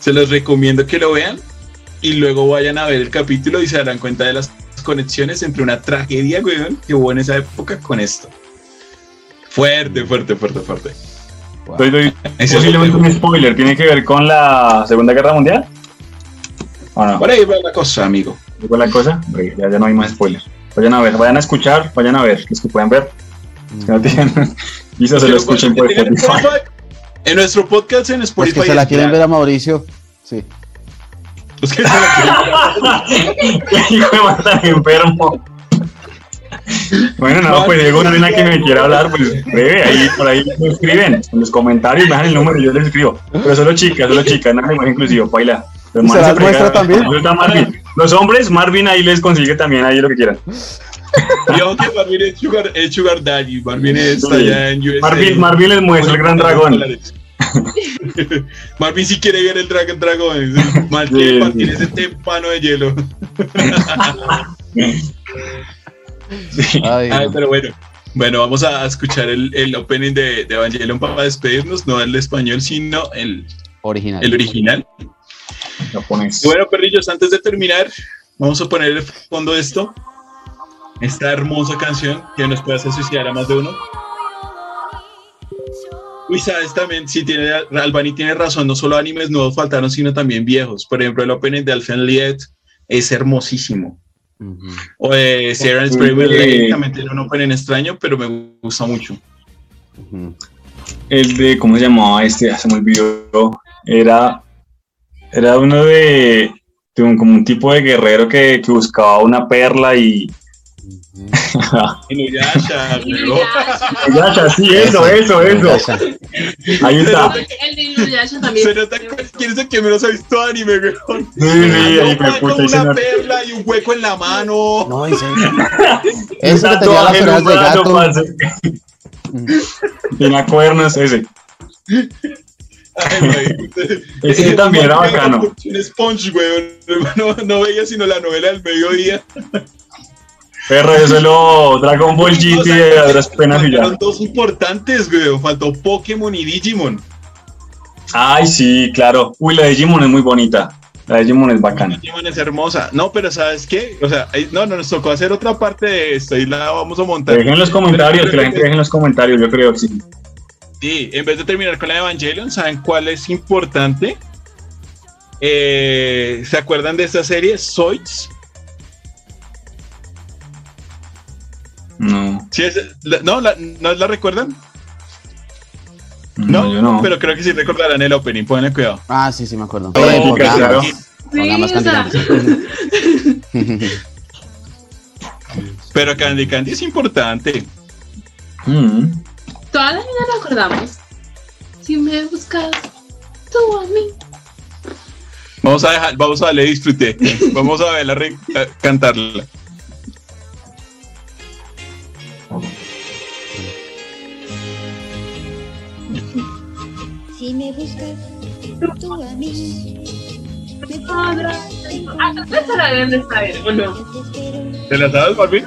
se los recomiendo que lo vean y luego vayan a ver el capítulo y se darán cuenta de las conexiones entre una tragedia, weón, que hubo en esa época con esto. Fuerte, fuerte, fuerte, fuerte. Ese posiblemente es un spoiler. ¿Tiene que ver con la Segunda Guerra Mundial? ¿O no? Por ahí va la cosa, amigo. ¿Qué fue la cosa? Ya, ya no hay más spoilers. Vayan a ver, vayan a escuchar, vayan a ver. Los que puedan ver. Los que no tienen. [LAUGHS] Quizás se lo escuchen por En Spotify. En nuestro podcast en Los Spotify. que se la quieren ver a Mauricio. Sí. Los que se la quieren ver. [LAUGHS] Hijo de mata enfermo. Bueno, no, pues Diego, una nena que me quiera hablar, pues breve, ahí por ahí me escriben en los comentarios, me dejan el número y yo les escribo. Pero solo chicas, solo chicas, nada más inclusivo, baila. Los ¿Y se las muestra también? Los hombres, Marvin ahí les consigue también ahí lo que quieran. [LAUGHS] Y ojo que Marvin es Sugar, es sugar Daddy. Marvin está Sí. allá en USA. Marvin, Marvin les muestra el gran dragón. [LAUGHS] Marvin si quiere ver el Dragon Dragón. [LAUGHS] Marvin, Sí, Marvin sí. es el tempano de hielo. Ay, pero bueno. Bueno, vamos a escuchar el, el opening de, de Evangelion para despedirnos, no el español, sino el, original. el original. Japonés. Bueno, perrillos, antes de terminar, vamos a poner el fondo de esto. Esta hermosa canción que nos puede hacer suicidar a más de uno. Uy, sabes también, sí, tiene, Albani tiene razón, no solo animes nuevos faltaron, sino también viejos. Por ejemplo, el opening de Alphen Liet es hermosísimo. O de Sarah's Sí. Brave Lane también tiene un opening extraño, pero me gusta mucho. El de, ¿cómo se llamaba este? Ah, se me olvidó. Era, era uno de, de un, como un tipo de guerrero que, que buscaba una perla y... Inuyasha. [LAUGHS] Inuyasha. ya, sí, eso, eso, eso. Ahí está. El de Inuyasha también. Se nota que quién es el que menos ha visto anime, weón. Sí, sí, ahí me puta, una no- perla y un hueco en la mano. No, ese. [LAUGHS] Ese que Un tenía las en orejas de gato. Tenía cuernos, ese. Ay, güey. Ese también era bacano. Un sponge, weón. No, no veía sino la novela del mediodía. Perro, eso lo Dragon Ball GT de duras penas y ya. Dos importantes, weón. Faltó Pokémon y Digimon. Ay, sí, claro. Uy, la de Digimon es muy bonita. La de Digimon es bacana. Digimon es hermosa. No, pero ¿sabes qué? O sea, no, no, nos tocó hacer otra parte de esto y la vamos a montar. Dejen en los comentarios, que la gente deje en los comentarios, yo creo que sí. Sí, en vez de terminar con la de Evangelion, ¿saben cuál es importante? Eh, ¿Se acuerdan de esta serie? Zoids. No, Sí, es- la- no, la, ¿no la recuerdan? no, yo no. Pero creo que sí recordarán el opening, ponle cuidado. Ah, sí, sí, me acuerdo. Oh, claro. Sí, candidatas. Pero Candy Candy es importante. Mm. Todas las niñas nos acordamos. Si me buscas, tú a mí. Vamos a dejar, vamos a darle disfrute. [LAUGHS] Vamos a verla re- a cantarla. Si me buscas tú a mí, Ah, la saber, ¿o no? ¿Te la sabes, Marvin?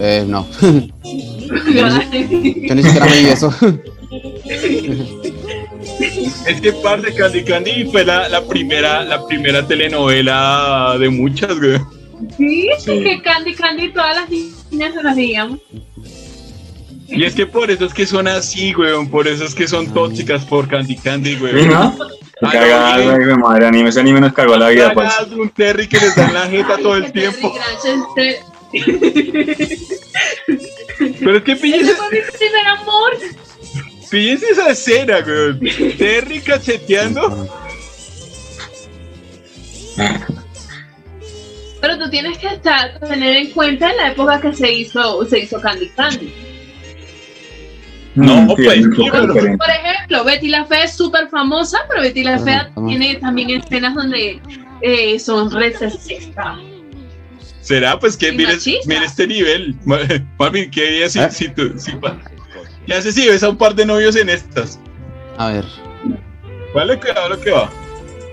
Eh, no. [LAUGHS] [LAUGHS] Yo ni siquiera me vi eso. Es que parte Candy Candy fue la, la primera la primera telenovela de muchas, güey. Sí, Sí. que Candy Candy todas las niñas se las veíamos. Y es que por eso es que son así, güey. Por eso es que son tóxicas por Candy Candy, güey. Sí, ¿no? Cagada, güey, madre anime. Ese anime nos cagó la vida, pues. Un Terry que les dan la jeta todo el tiempo. [LAUGHS] Pero es que Ese píllese, fue mi primer amor. píllese esa escena, güey. Terry cacheteando. Pero tú tienes que estar, tener en cuenta la época que se hizo, se hizo Candy Candy. No, pues, pero-. Por ejemplo, Betty la Fea es súper famosa, pero Betty la Fea tiene también escenas donde eh, son re sexistas. ¿Será? Pues que Y mire, este nivel. [LAUGHS] Ma- Marvin, ¿qué harías si, ¿Eh? si tú... Si, ¿Qué haces si ves a un par de novios en estas? A ver. ¿Vale? Cuidado lo que va.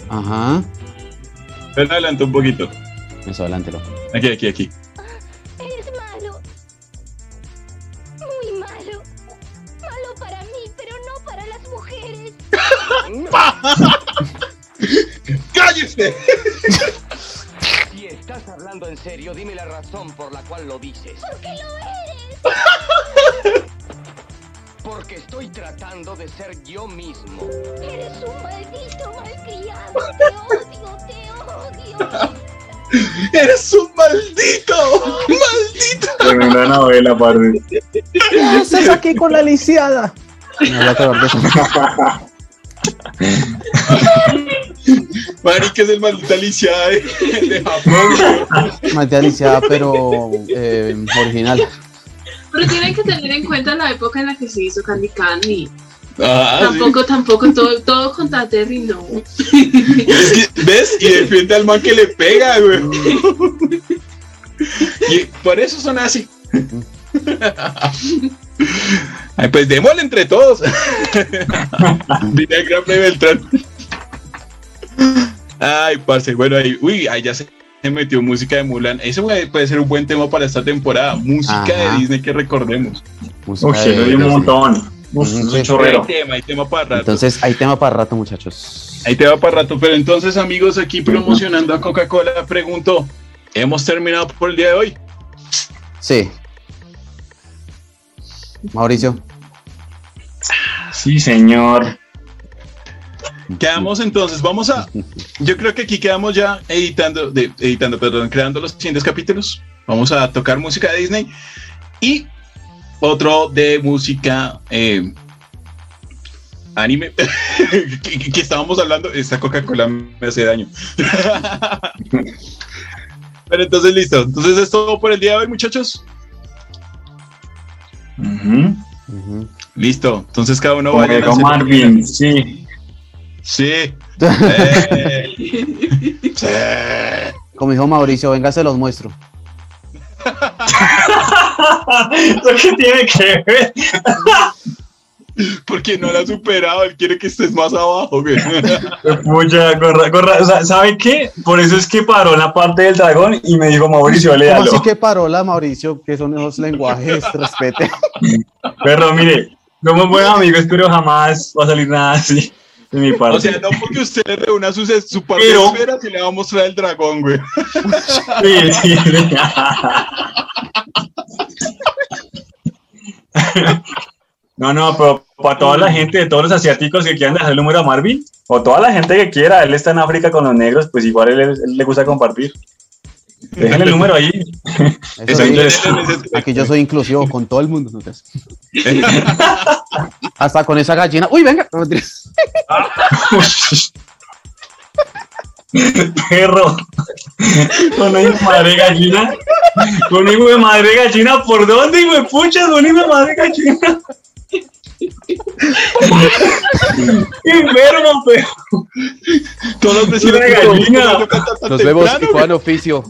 Ajá. Ven adelante un poquito. Eso, adelántelo. Aquí, aquí, aquí. Eres malo. Muy malo. Malo para mí, pero no para las mujeres. [LAUGHS] [LAUGHS] ¡Cállese! Estás hablando en serio, dime la razón por la cual lo dices. Porque lo eres. Porque estoy tratando de ser yo mismo. Eres un maldito malcriado. Te odio, te odio. ¡Eres un maldito! ¡Maldito! Tremenda novela, parce. ¿Qué haces aquí con la lisiada? Me voy a acordar de eso. Mari, que es el maldito Alicia de, de Japón. [LAUGHS] Maldita lisiada, pero eh, original. Pero tienen que tener en cuenta la época en la que se hizo Candy Candy. Ah, sí. tampoco, tampoco, todo, todo contra Terry, no. Es que, ¿Ves? Y defiende al man que le pega, güey. Y por eso son así. Ay, pues démosle entre todos. [LAUGHS] Diría el gran Beltrán. Ay, parce, bueno, ahí, uy, ahí ya se se metió música de Mulan. Eso puede puede ser un buen tema para esta temporada. Música Ajá. de Disney que recordemos. Música de- lo di un montón. Uf, Ujú, es un sí. Hay chorrero. tema, hay tema para rato. Entonces, hay tema para rato, muchachos. Ahí te va para rato. Pero entonces, amigos, aquí promocionando a Coca-Cola, pregunto, ¿hemos terminado por el día de hoy? Sí. Mauricio. Sí, señor. Quedamos entonces, vamos a, yo creo que aquí quedamos ya editando, de, editando, perdón, creando los siguientes capítulos. Vamos a tocar música de Disney y otro de música eh, anime [LAUGHS] que, estábamos hablando. Esta Coca-Cola me hace daño. [LAUGHS] Pero entonces listo. Entonces es todo por el día de hoy, muchachos. Listo. Entonces cada uno vaya a Marvin, sí. Sí. Sí. Como dijo Mauricio, venga, se los muestro. [LAUGHS] ¿Eso qué tiene que ver? Porque no la ha superado, él quiere que estés más abajo, güey. Pucha, corra, corra. O sea, ¿sabe qué? Por eso es que paró la parte del dragón y me dijo Mauricio, ¿Cómo léalo. así que parola, Mauricio? que son esos lenguajes? Respete. Pero mire, somos buenos amigos, pero jamás va a salir nada así de [LAUGHS] mi parte. O sea, no porque usted le reúna su, su par Pero- de esferas y le va a mostrar el dragón, güey. Sí, sí, sí. No, no, pero para toda la gente, de todos los asiáticos que quieran dejar el número a Marvin, o toda la gente que quiera, él está en África con los negros, pues igual él, él le gusta compartir. Déjenle el número ahí. Eso Eso sí, es- aquí yo soy inclusivo con todo el mundo. ¿no? Hasta con esa gallina. Uy, venga. [LAUGHS] Perro. Con hijo de madre gallina. Con hijo de madre gallina, ¿por dónde, hijo de pucha? Con hijo de madre gallina. [LAUGHS] Enfermo, pero. Todos los vecinos que gallina. Nos vemos puedan oficio.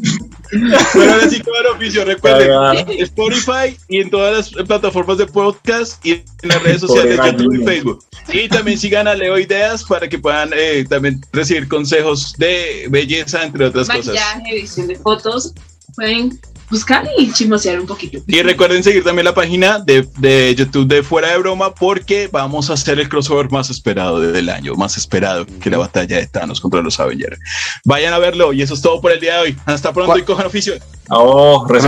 [LAUGHS] Bueno, ahora sí, claro, oficio. Recuerden, Cagada. Spotify y en todas las plataformas de podcast y en las redes sociales, YouTube y. Facebook. Y también sigan a Leo Ideas para que puedan eh, también recibir consejos de belleza, entre otras cosas. Maquillaje, edición de fotos. Pueden buscar y chismosear un poquito. Y recuerden seguir también la página de, de YouTube de Fuera de Broma porque vamos a hacer el crossover más esperado del año, más esperado que la batalla de Thanos contra los Avengers. Vayan a verlo y eso es todo por el día de hoy. Hasta pronto y cojan oficio. Oh,